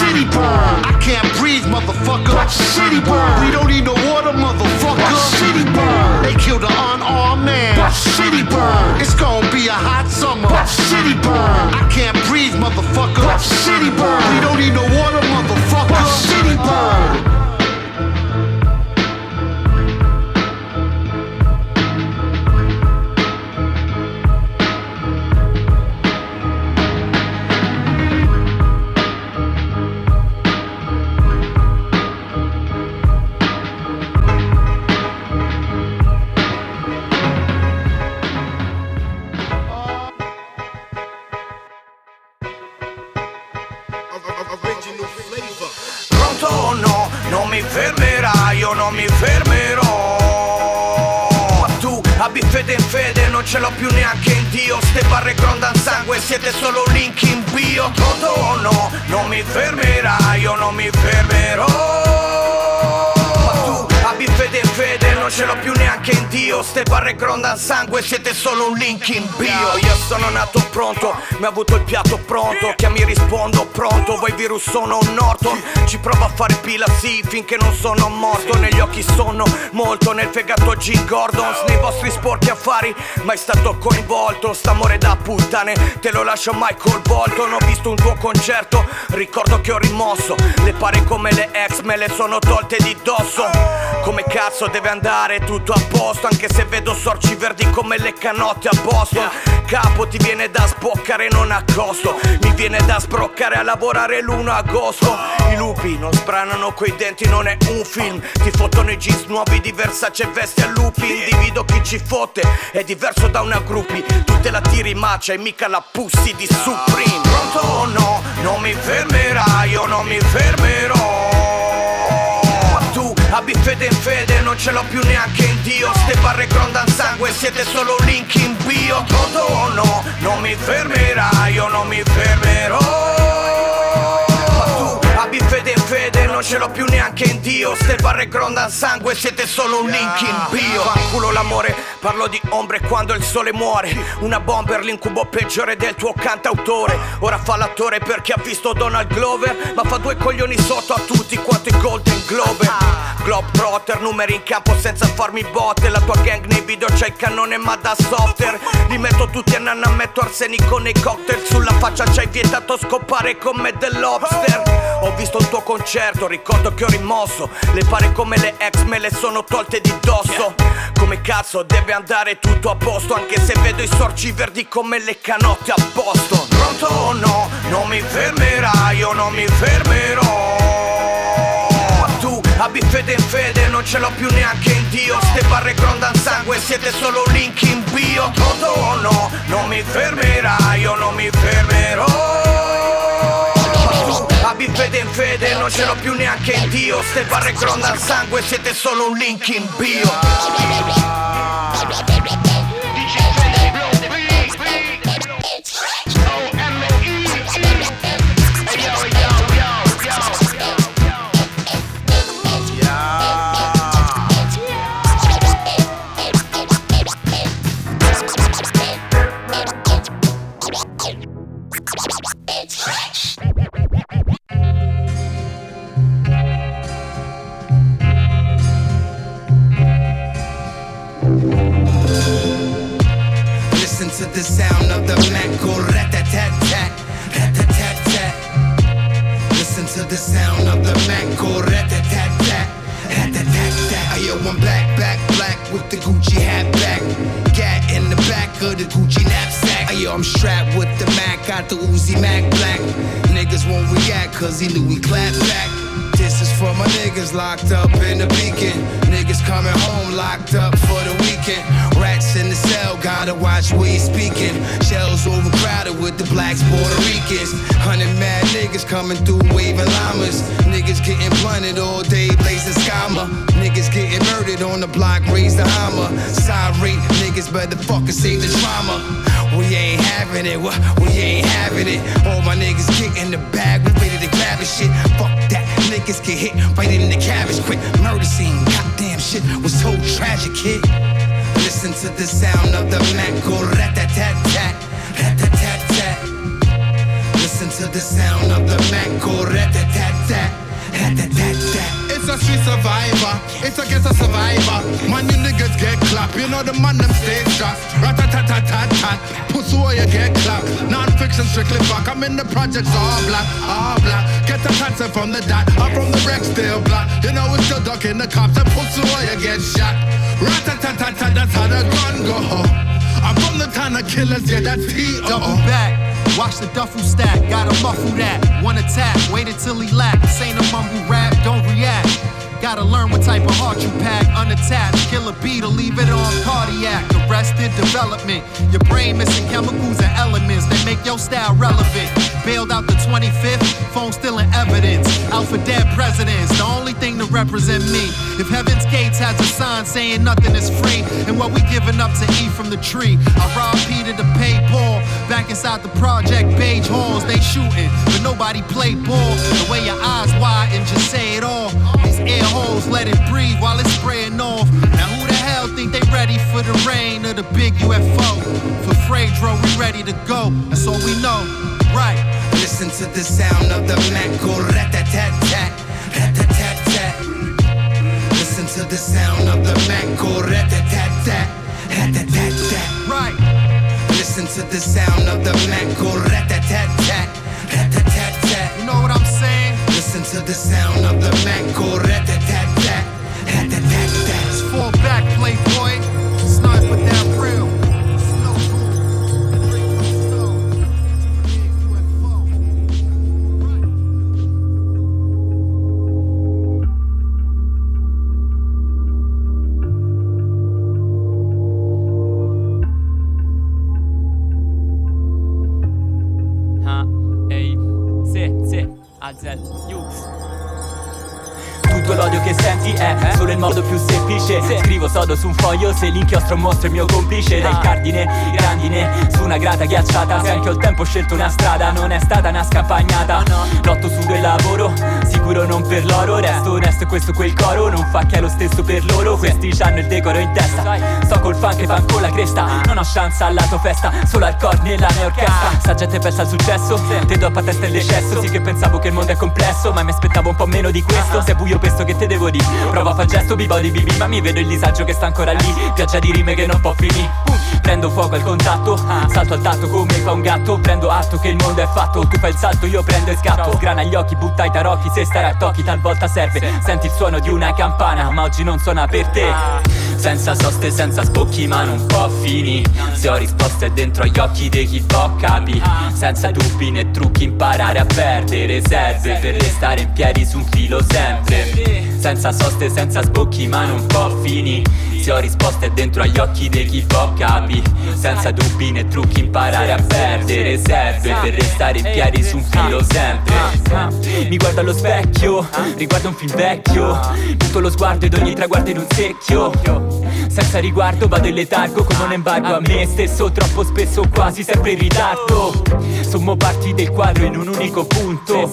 That burn. I can't breathe, motherfucker. That shitty burn. We don't need no water, motherfucker. That shitty burn. They killed an unarmed man. That shitty burn. It's gonna be a hot summer. That shitty burn. I can't breathe, motherfucker. That shitty burn. We don't need no water, motherfucker. That shitty burn. Fede in fede, non ce l'ho più neanche in Dio. Ste barre grondan sangue, siete solo link in bio. Pronto o no, non mi fermerai, io non mi fermerò. Ma tu abbi fede in fede, non ce l'ho più neanche in Dio. Ste barre grondan sangue, siete solo un link in bio. Io sono nato pronto, mi ha avuto il piatto pronto. Che mi rispondo pronto, voi virus sono un Norton. Ci provo a fare pila sì, finché non sono morto. Negli occhi sono molto, nel fegato G. Gordons. Nei vostri sporchi affari, mai stato coinvolto. St'amore da puttane, te lo lascio mai volto. Non ho visto un tuo concerto, ricordo che ho rimosso. Le pare come le ex, me le sono tolte di dosso. Come cazzo deve andare tutto a posto, anche se vedo sorci verdi come le canotte a Boston. capo Ti viene da sboccare non a costo. Mi viene da sbroccare a lavorare l'1 agosto. I lupi non sbranano coi denti non è un film. Ti fottono i jeans nuovi di Versace e vesti a lupi. Individo chi ci fotte È diverso da una gruppi. Tu te la tiri macia e mica la pussi di Supreme. Pronto o no? Non mi fermerai Io non mi fermerò abbi fede in fede, non ce l'ho più neanche in Dio. Ste barre grondan sangue, siete solo link in bio. Toto o no, non mi fermerai, io non mi fermerò fede non ce l'ho più neanche in Dio. Ste barre grondan sangue, siete solo un link in bio Fanculo l'amore, parlo di ombre quando il sole muore. Una bomber, l'incubo peggiore del tuo cantautore. Ora fa l'attore perché ha visto Donald Glover Ma fa due coglioni sotto a tutti quanto i Golden Globe. Globetrotter, numeri in campo senza farmi botte. La tua gang nei video c'ha il cannone ma da software Li metto tutti a nanna, metto arsenico nei cocktail. Sulla faccia c'hai vietato scopare con me dell'obster Ho visto il tuo concerto, ricordo che ho rimosso. Le pare come le ex me le sono tolte di dosso. Come cazzo deve andare tutto a posto Anche se vedo i sorci verdi come le canotte a Boston Pronto o no? Non mi fermerai, io non mi fermerò. Abbi fede in fede, non ce l'ho più neanche in Dio. Ste barre grondan sangue, siete solo link in bio. Toto o no, non mi fermerai, io non mi fermerò abbi fede in fede, non ce l'ho più neanche in Dio. Ste barre grondan sangue, siete solo un link in bio to the sound of the Mac rat-a-tat-tat, rat-a-tat-tat. Listen to the sound of the Mac rat-a-tat-tat, rat-a-tat-tat. Ayo, I'm black, back, black with the Gucci hat back. Gat in the back of the Gucci knapsack. Ayo, I'm strapped with the Mac, got the Uzi Mac black. Niggas won't react cause he we clap back. This is for my niggas locked up in the beacon. Niggas coming home locked up for the weekend. Rats in the cell, gotta watch where you speaking. Shells overcrowded with the blacks, Puerto Ricans. Hundred mad niggas coming through waving llamas. Niggas getting blunted all day, blazing scammer. Niggas getting murdered on the block, raise the hammer. Sorry, niggas better fucking save the drama. We ain't having it? We ain't having it. All my niggas get in the bag, we ready to grab the shit. Fuck that, niggas get hit right in the cabbage quick. Murder scene, goddamn shit was so tragic, kid. Listen to the sound of the Mac go rat-a-tat-tat, rat-a-tat-tat. Listen to the sound of the Mac go rat-a-tat-tat, rat-a-tat-tat. It's a street survivor, it's against a survivor. Man, you niggas get clapped, you know the man them stay strapped. Rat-a-tat-tat-tat-tat, pussy where you get clapped. Non-fiction strictly fuck, I'm in the projects all black, all black. Get the concept from the dot, I'm from the wreck still black. You know we still ducking the cops, and pussy where you get shot. Rat-a-tat-tat-tat, that's how the gun go. I'm from the town of killers, yeah, that's T.O. Double back. Watch the duffel stack, gotta muffle that. One attack, wait until he. This ain't a mumble rap, don't react. Gotta learn what type of heart you pack. Unattached, kill a beat or leave it on cardiac. Arrested development. Your brain missing chemicals and elements that make your style relevant. Bailed out the 25th, phone still in evidence. Out for dead presidents, the only thing to represent me. If Heaven's Gates has a sign saying nothing is free, and what we giving up to eat from the tree. I rob Peter to pay Paul. Back inside the project, beige halls, they shooting, but nobody play ball. The way your eyes wide and just say it all. These air holes, let it breathe while it's spraying off. Now who the hell think they ready for the rain or the big UFO? For Fredro, we ready to go. That's all we know. Right. Listen to the sound of the Mac go rat-a-tat-tat, rat-a-tat-tat. Listen to the sound of the Mac go rat-a-tat-tat, rat-a-tat-tat. Right. Listen to the sound of the Mac go rat-a-tat-tat, rat-a-tat-tat. You know what I'm saying? Listen to the sound of the Mac go rat-a-tat-tat, that Scrivo sodo su un foglio se l'inchiostro mostra il mio complice Dai cardine, grandine, su una grata ghiacciata. Se anche ho il tempo ho scelto una strada, non è stata una scampagnata. Lotto su del lavoro, sicuro non per l'oro. Resto onesto e questo quel coro non fa che è lo stesso per loro. Questi hanno il decoro in testa, sto col fan che fan con la cresta. Non ho chance al lato festa, solo al core nella mia orchestra. Sta gente pensa al successo, te do a testa il decesso. Sì che pensavo che il mondo è complesso, ma mi aspettavo un po' meno di questo. Se è buio pesto che te devo dire Prova a far gesto, b-body, bibi Ma mi vedo il disagio che sta ancora lì Pioggia di rime che non può finire Prendo fuoco al contatto Salto al tatto come fa un gatto Prendo atto che il mondo è fatto Tu fai il salto, io prendo e scatto. Sgrana gli occhi, butta i tarocchi Se stare a tocchi talvolta serve. Senti il suono di una campana Ma oggi non suona per te senza soste, senza spocchi ma non può fini Se ho risposte dentro agli occhi dei chi può capi Senza dubbi né trucchi imparare a perdere Serve per restare in piedi su un filo sempre. Senza soste, senza sbocchi ma non può ho risposte dentro agli occhi dei chi può capi. Senza dubbi né trucchi imparare a perdere Serve per restare in piedi su un filo sempre. Mi guardo allo specchio, riguardo un film vecchio. Butto lo sguardo ed ogni traguardo in un secchio. Senza riguardo vado in letargo come un embargo a me stesso Troppo spesso quasi sempre in ritardo Sommo parti del quadro in un unico punto.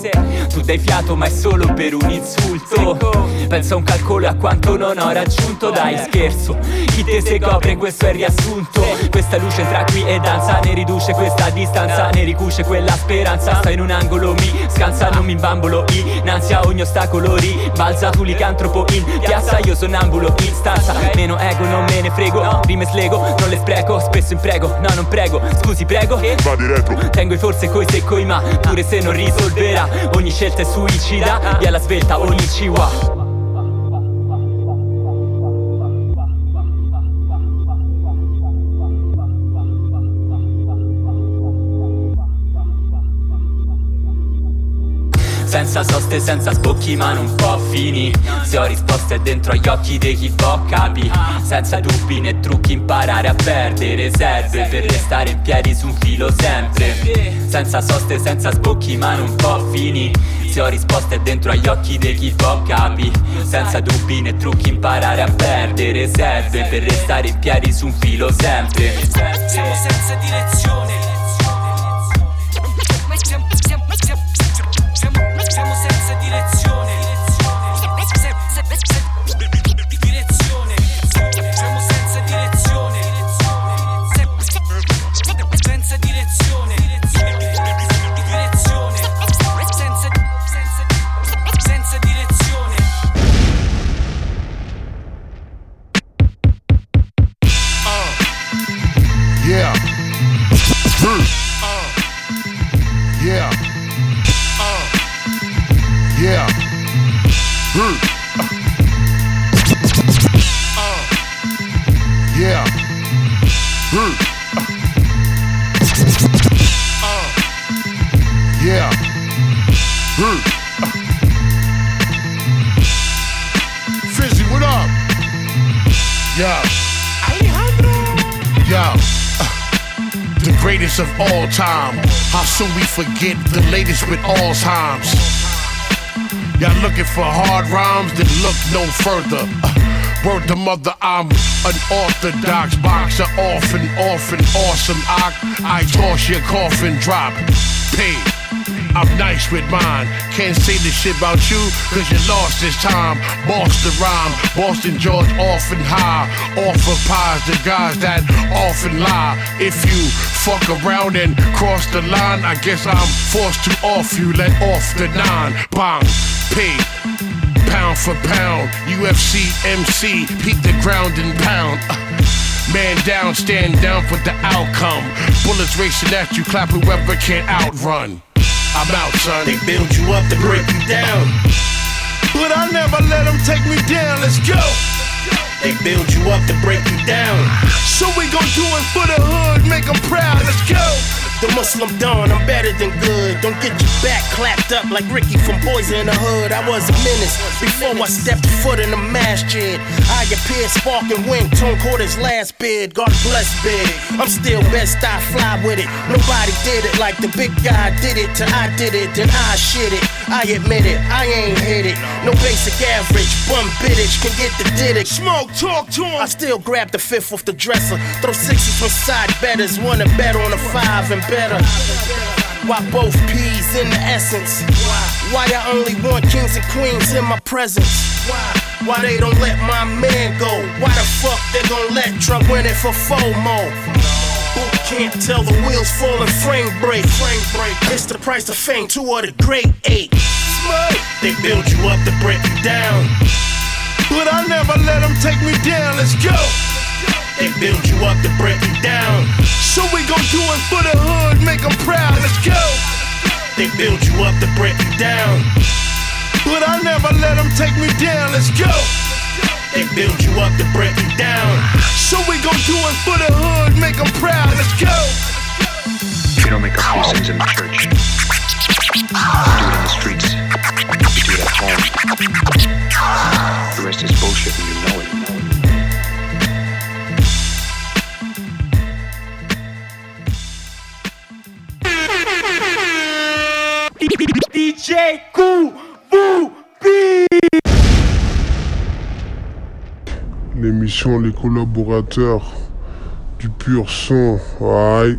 Tu dai fiato ma è solo per un insulto. Penso a un calcolo e a quanto non ho raggiunto. Dai scherzo, chi te se copre questo è il riassunto. Questa luce tra qui e danza ne riduce questa distanza Ne ricuce quella speranza. Sto in un angolo mi scansa non mi imbambolo. Innanzi a ogni ostacolo ribalza Tu licantropo in piazza. Io sonnambulo in stanza. Meno ego non me ne frego. Rime slego, non le spreco. Spesso imprego, no non prego. Scusi prego. Va di retro. Tengo i forse coi se coi ma Pure se non risolverà. Ogni scelta è suicida Via la svelta ogni ciwa Senza soste, senza spocchi ma non può fini Se ho risposte dentro agli occhi dei chi può capi Senza dubbi né trucchi imparare a perdere Serve per restare in piedi su un filo sempre. Senza soste, senza spocchi ma non può fini Se ho risposte dentro agli occhi dei chi può capi Senza dubbi né trucchi imparare a perdere Serve per restare in piedi su un filo sempre. Siamo senza direzione soon we forget the latest with Alzheimer's. Y'all looking for hard rhymes? Then look no further. Uh, Word to mother, I'm an orthodox boxer, orphan, orphan, awesome. I, I toss your coffin drop. Paid. I'm nice with mine. Can't say this shit about you, cause you lost this time. Boston rhyme, Boston George often high. Offer pies guys that often lie. If you fuck around and cross the line, I guess I'm forced to off you. Let off the nine. Bang, pay. Pound for pound, UFC MC, beat the ground and pound. Uh, Man down, stand down for the outcome. Bullets racing at you, clap whoever can outrun. I'm out, son. They build you up to break you down. But I never let them take me down. Let's go. They build you up to break you down. So we gon' do it for the hood, make them proud. Let's go. The Muslim Dawn, I'm better than good. Don't get your back clapped up like Ricky from Boys in the Hood. I was a menace before I stepped foot in the masjid. I appeared spark and wink, Tone his last bid. God bless big. I'm still best, I fly with it. Nobody did it like the big guy did it till I did it, then I shit it. I admit it, I ain't hit it. No basic average, bum bitch can get the did it. Smoke, talk to him. I still grab the fifth off the dresser. Throw sixes from side betters, wanna bet on a five and better. Why both P's in the essence? Why I only want kings and queens in my presence? Why they don't let my man go? Why the fuck they gon' let Trump win it for FOMO? Who can't tell the wheels fall and frame break? Frame break. It's the price of fame, two of the great eight. They build you up to break you down. But I never let them take me down. Let's go. They build you up to break you down. So we gon' do it for the hood, make them proud. Let's go. They build you up to break you down. But I never let them take me down. Let's go. They build you up to break you down. So we gon' do it for the hood, make them proud. Let's go. You don't make up these in the church. You do it in the streets. You do it at home. The rest is bullshit and you know it. DJ QVP L'émission Les collaborateurs du pur son. Aïe.